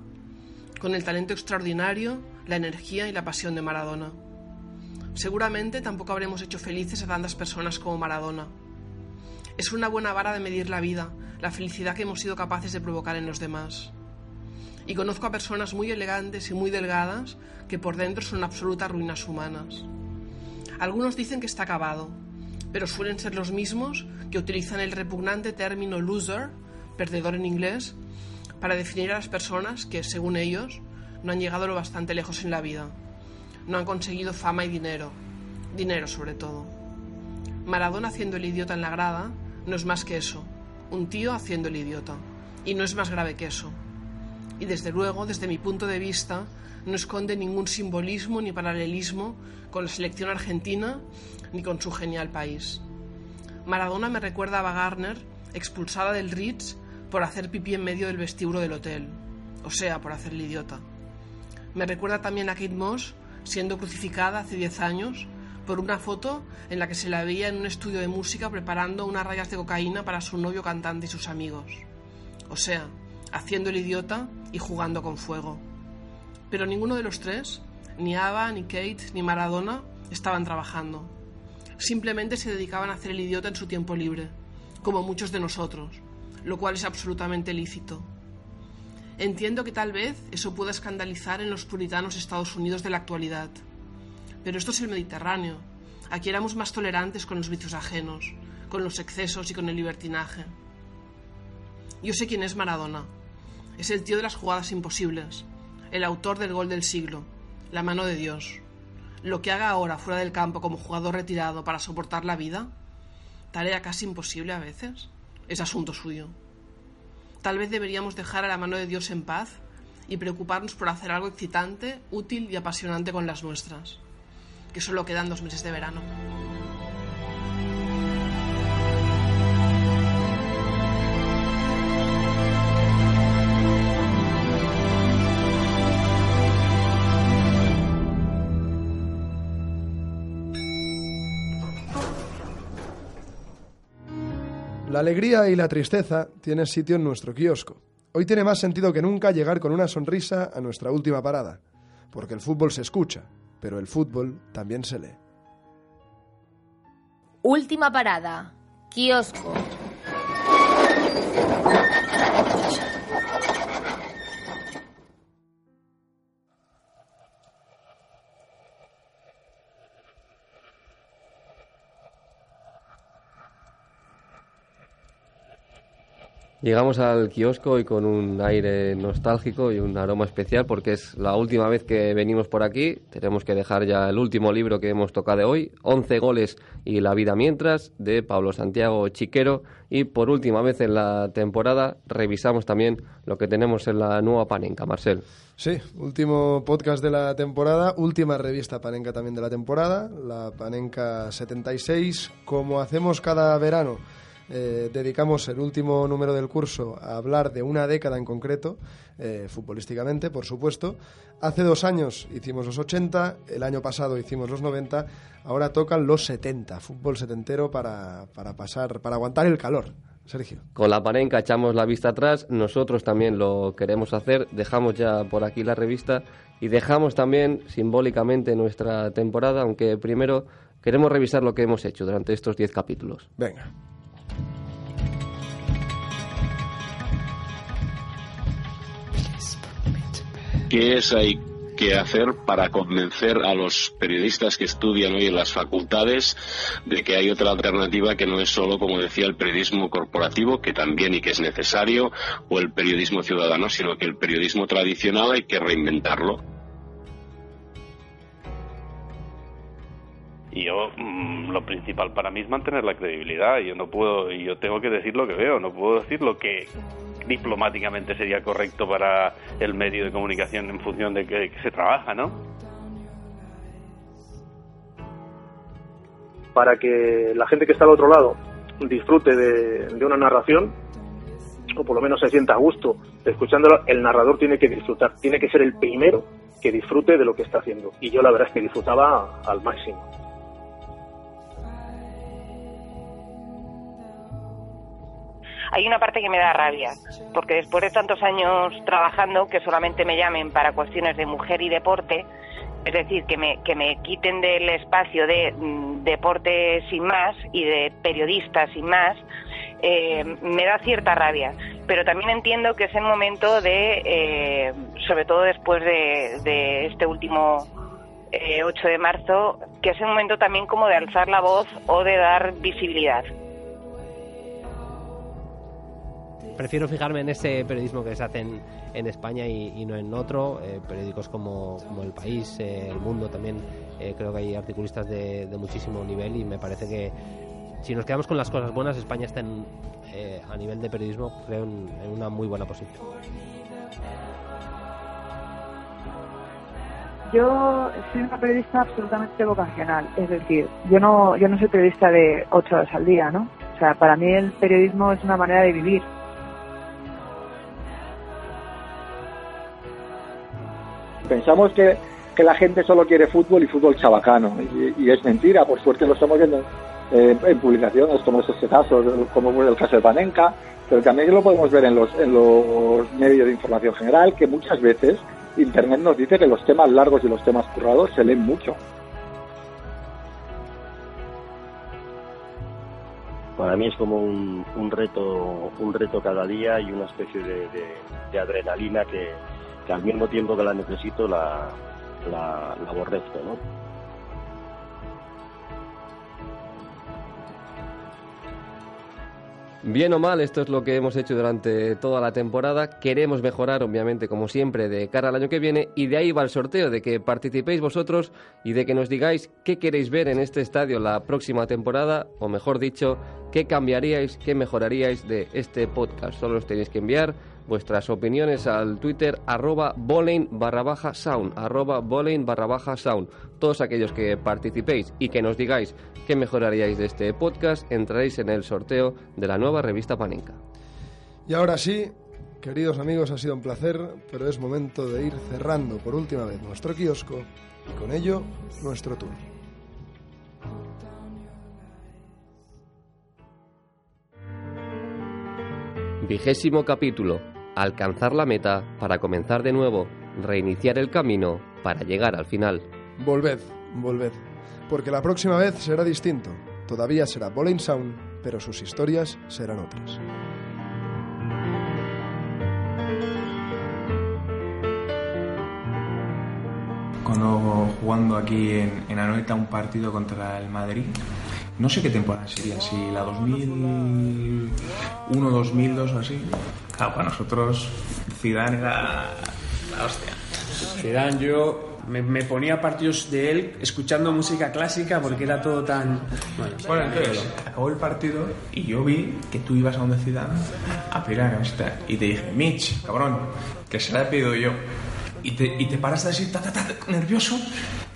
T: con el talento extraordinario, la energía y la pasión de Maradona. Seguramente tampoco habremos hecho felices a tantas personas como Maradona. Es una buena vara de medir la vida, la felicidad que hemos sido capaces de provocar en los demás. Y conozco a personas muy elegantes y muy delgadas que por dentro son absolutas ruinas humanas. Algunos dicen que está acabado, pero suelen ser los mismos que utilizan el repugnante término loser, perdedor en inglés, para definir a las personas que, según ellos, no han llegado lo bastante lejos en la vida. No han conseguido fama y dinero. Dinero sobre todo. Maradona haciendo el idiota en la grada no es más que eso. Un tío haciendo el idiota. Y no es más grave que eso. Y desde luego, desde mi punto de vista, no esconde ningún simbolismo ni paralelismo con la selección argentina ni con su genial país. Maradona me recuerda a Ava expulsada del Ritz por hacer pipí en medio del vestíbulo del hotel, o sea, por hacer el idiota. Me recuerda también a Kate Moss siendo crucificada hace 10 años por una foto en la que se la veía en un estudio de música preparando unas rayas de cocaína para su novio cantante y sus amigos. O sea, haciendo el idiota y jugando con fuego. Pero ninguno de los tres, ni Ava, ni Kate, ni Maradona, estaban trabajando. Simplemente se dedicaban a hacer el idiota en su tiempo libre, como muchos de nosotros, lo cual es absolutamente lícito. Entiendo que tal vez eso pueda escandalizar en los puritanos Estados Unidos de la actualidad. Pero esto es el Mediterráneo. Aquí éramos más tolerantes con los vicios ajenos, con los excesos y con el libertinaje. Yo sé quién es Maradona. Es el tío de las jugadas imposibles, el autor del gol del siglo, la mano de Dios. Lo que haga ahora fuera del campo como jugador retirado para soportar la vida, tarea casi imposible a veces, es asunto suyo. Tal vez deberíamos dejar a la mano de Dios en paz y preocuparnos por hacer algo excitante, útil y apasionante con las nuestras. Que solo quedan dos meses de verano.
B: La alegría y la tristeza tienen sitio en nuestro kiosco. Hoy tiene más sentido que nunca llegar con una sonrisa a nuestra última parada, porque el fútbol se escucha, pero el fútbol también se lee.
D: Última parada. Kiosco.
C: Llegamos al kiosco y con un aire nostálgico y un aroma especial porque es la última vez que venimos por aquí. Tenemos que dejar ya el último libro que hemos tocado hoy, 11 goles y la vida mientras, de Pablo Santiago Chiquero. Y por última vez en la temporada revisamos también lo que tenemos en la nueva Panenca, Marcel.
B: Sí, último podcast de la temporada, última revista Panenca también de la temporada, la Panenca 76, como hacemos cada verano eh, dedicamos el último número del curso a hablar de una década en concreto, eh, futbolísticamente, por supuesto. Hace dos años hicimos los 80, el año pasado hicimos los 90, ahora tocan los 70, fútbol setentero para, para pasar, para aguantar el calor. Sergio.
C: Con la parenca echamos la vista atrás, nosotros también lo queremos hacer, dejamos ya por aquí la revista y dejamos también simbólicamente nuestra temporada, aunque primero queremos revisar lo que hemos hecho durante estos 10 capítulos.
B: Venga.
P: ¿Qué es hay que hacer para convencer a los periodistas que estudian hoy en las facultades de que hay otra alternativa que no es solo, como decía, el periodismo corporativo, que también y que es necesario, o el periodismo ciudadano, sino que el periodismo tradicional hay que reinventarlo?
U: yo mm, lo principal para mí es mantener la credibilidad yo no puedo yo tengo que decir lo que veo no puedo decir lo que diplomáticamente sería correcto para el medio de comunicación en función de que, se trabaja, ¿no?
V: Para que la gente que está al otro lado disfrute de, de una narración, o por lo menos se sienta a gusto escuchándolo, el narrador tiene que disfrutar, tiene que ser el primero que disfrute de lo que está haciendo. Y yo la verdad es que disfrutaba al máximo.
W: Hay una parte que me da rabia, porque después de tantos años trabajando, que solamente me llamen para cuestiones de mujer y deporte, es decir, que me, que me quiten del espacio de mm, deporte sin más y de periodista sin más, eh, me da cierta rabia. Pero también entiendo que es el momento de, eh, sobre todo después de, este último 8 eh, de marzo, que es el momento también como de alzar la voz o de dar visibilidad.
X: Prefiero fijarme en ese periodismo que se hace en, España y, no en otro. Eh, periódicos como, El País, eh, El Mundo también, eh, creo que hay articulistas de, muchísimo nivel y me parece que si nos quedamos con las cosas buenas, España está en, a nivel de periodismo, creo, en, una muy buena posición.
F: Yo soy una periodista absolutamente vocacional, es decir, yo no, yo no soy periodista de ocho horas al día, ¿no? O sea, para mí el periodismo es una manera de vivir,
Y: Pensamos que, la gente solo quiere fútbol y fútbol chabacano, y, es mentira, por suerte lo estamos viendo en publicaciones como estos casos, como el caso de Panenka, pero también lo podemos ver en los, en los medios de información general, que muchas veces Internet nos dice que los temas largos y los temas currados se leen mucho.
Z: Para mí es como un, un reto, un reto cada día y una especie de adrenalina que, que al mismo tiempo que la necesito la, la, la aborrezco, ¿no?
C: Bien o mal, esto es lo que hemos hecho durante toda la temporada. Queremos mejorar, obviamente, como siempre, de cara al año que viene. Y de ahí va el sorteo, de que participéis vosotros y de que nos digáis qué queréis ver en este estadio la próxima temporada, o mejor dicho, qué cambiaríais, qué mejoraríais de este podcast. Solo os tenéis que enviar vuestras opiniones al Twitter arroba bolein barra baja sound, arroba bolein barra baja sound. Todos aquellos que participéis y que nos digáis qué mejoraríais de este podcast, entraréis en el sorteo de la nueva revista Panenka.
B: Y ahora sí, queridos amigos, ha sido un placer, pero es momento de ir cerrando por última vez nuestro kiosco y con ello nuestro tour.
C: Vigésimo capítulo. Alcanzar la meta para comenzar de nuevo, reiniciar el camino para llegar al final.
B: Volved, volved, porque la próxima vez será distinto. Todavía será Bowling Sound, pero sus historias serán otras.
Q: Cuando jugando aquí en, en Anoeta un partido contra el Madrid, no sé qué temporada sería, si la 2001, 2002 o así. Claro, para nosotros Zidane era la hostia.
A: Zidane, yo me, me ponía partidos de él escuchando música clásica porque era todo tan... Bueno,
Q: Bueno, entonces acabó el partido y yo vi que tú ibas a donde Zidane a pedir la camiseta y te dije, Mitch, cabrón, que se la he pedido yo. Y te, y te paraste así, ta, ta, ta, nervioso,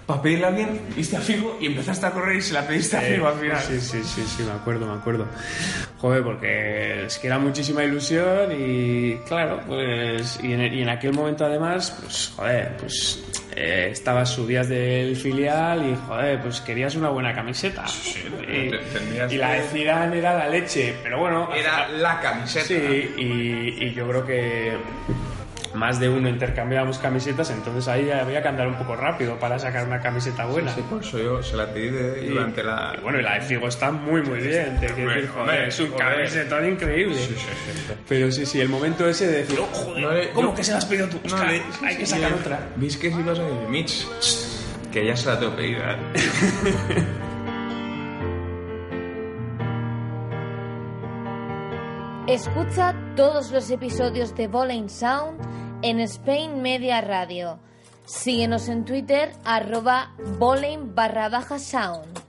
Q: para pedirle a alguien, viste a Figo y empezaste a correr y se la pediste a
A: Eh,
Q: Figo al final.
A: Sí, sí, sí, sí, me acuerdo, me acuerdo. Joder, porque es que era muchísima ilusión y claro, pues y en, y en aquel momento además, pues joder, pues eh, estabas subías del filial y joder, pues querías una buena camiseta. y,
Q: te- tendrías
A: y la de Zidane era la leche, pero bueno,
Q: Era la camiseta.
A: Sí, y, y yo creo que más de uno intercambiábamos camisetas, entonces ahí había que andar un poco rápido para sacar una camiseta buena.
Q: Sí, por eso yo se la pedí de-
A: Y-
Q: durante la...
A: y bueno, y la de Figo está muy, muy bien. Te quiero decir,
Q: Hombre,
A: joder, es un camisetón increíble.
Q: Sí, sí, sí, sí.
A: Pero sí, sí, el momento ese de decir, oh, joder,
Q: No le-
A: ¿cómo que se la has pedido tú?
Q: No, le-
A: hay que
Q: sí,
A: sacar otra.
Q: ¿Veis que si vas a decir, Mitch, que ya se la tengo pedida?
D: Escucha todos los episodios de Bowling Sound en Spain Media Radio. Síguenos en Twitter arroba bowling barra baja sound.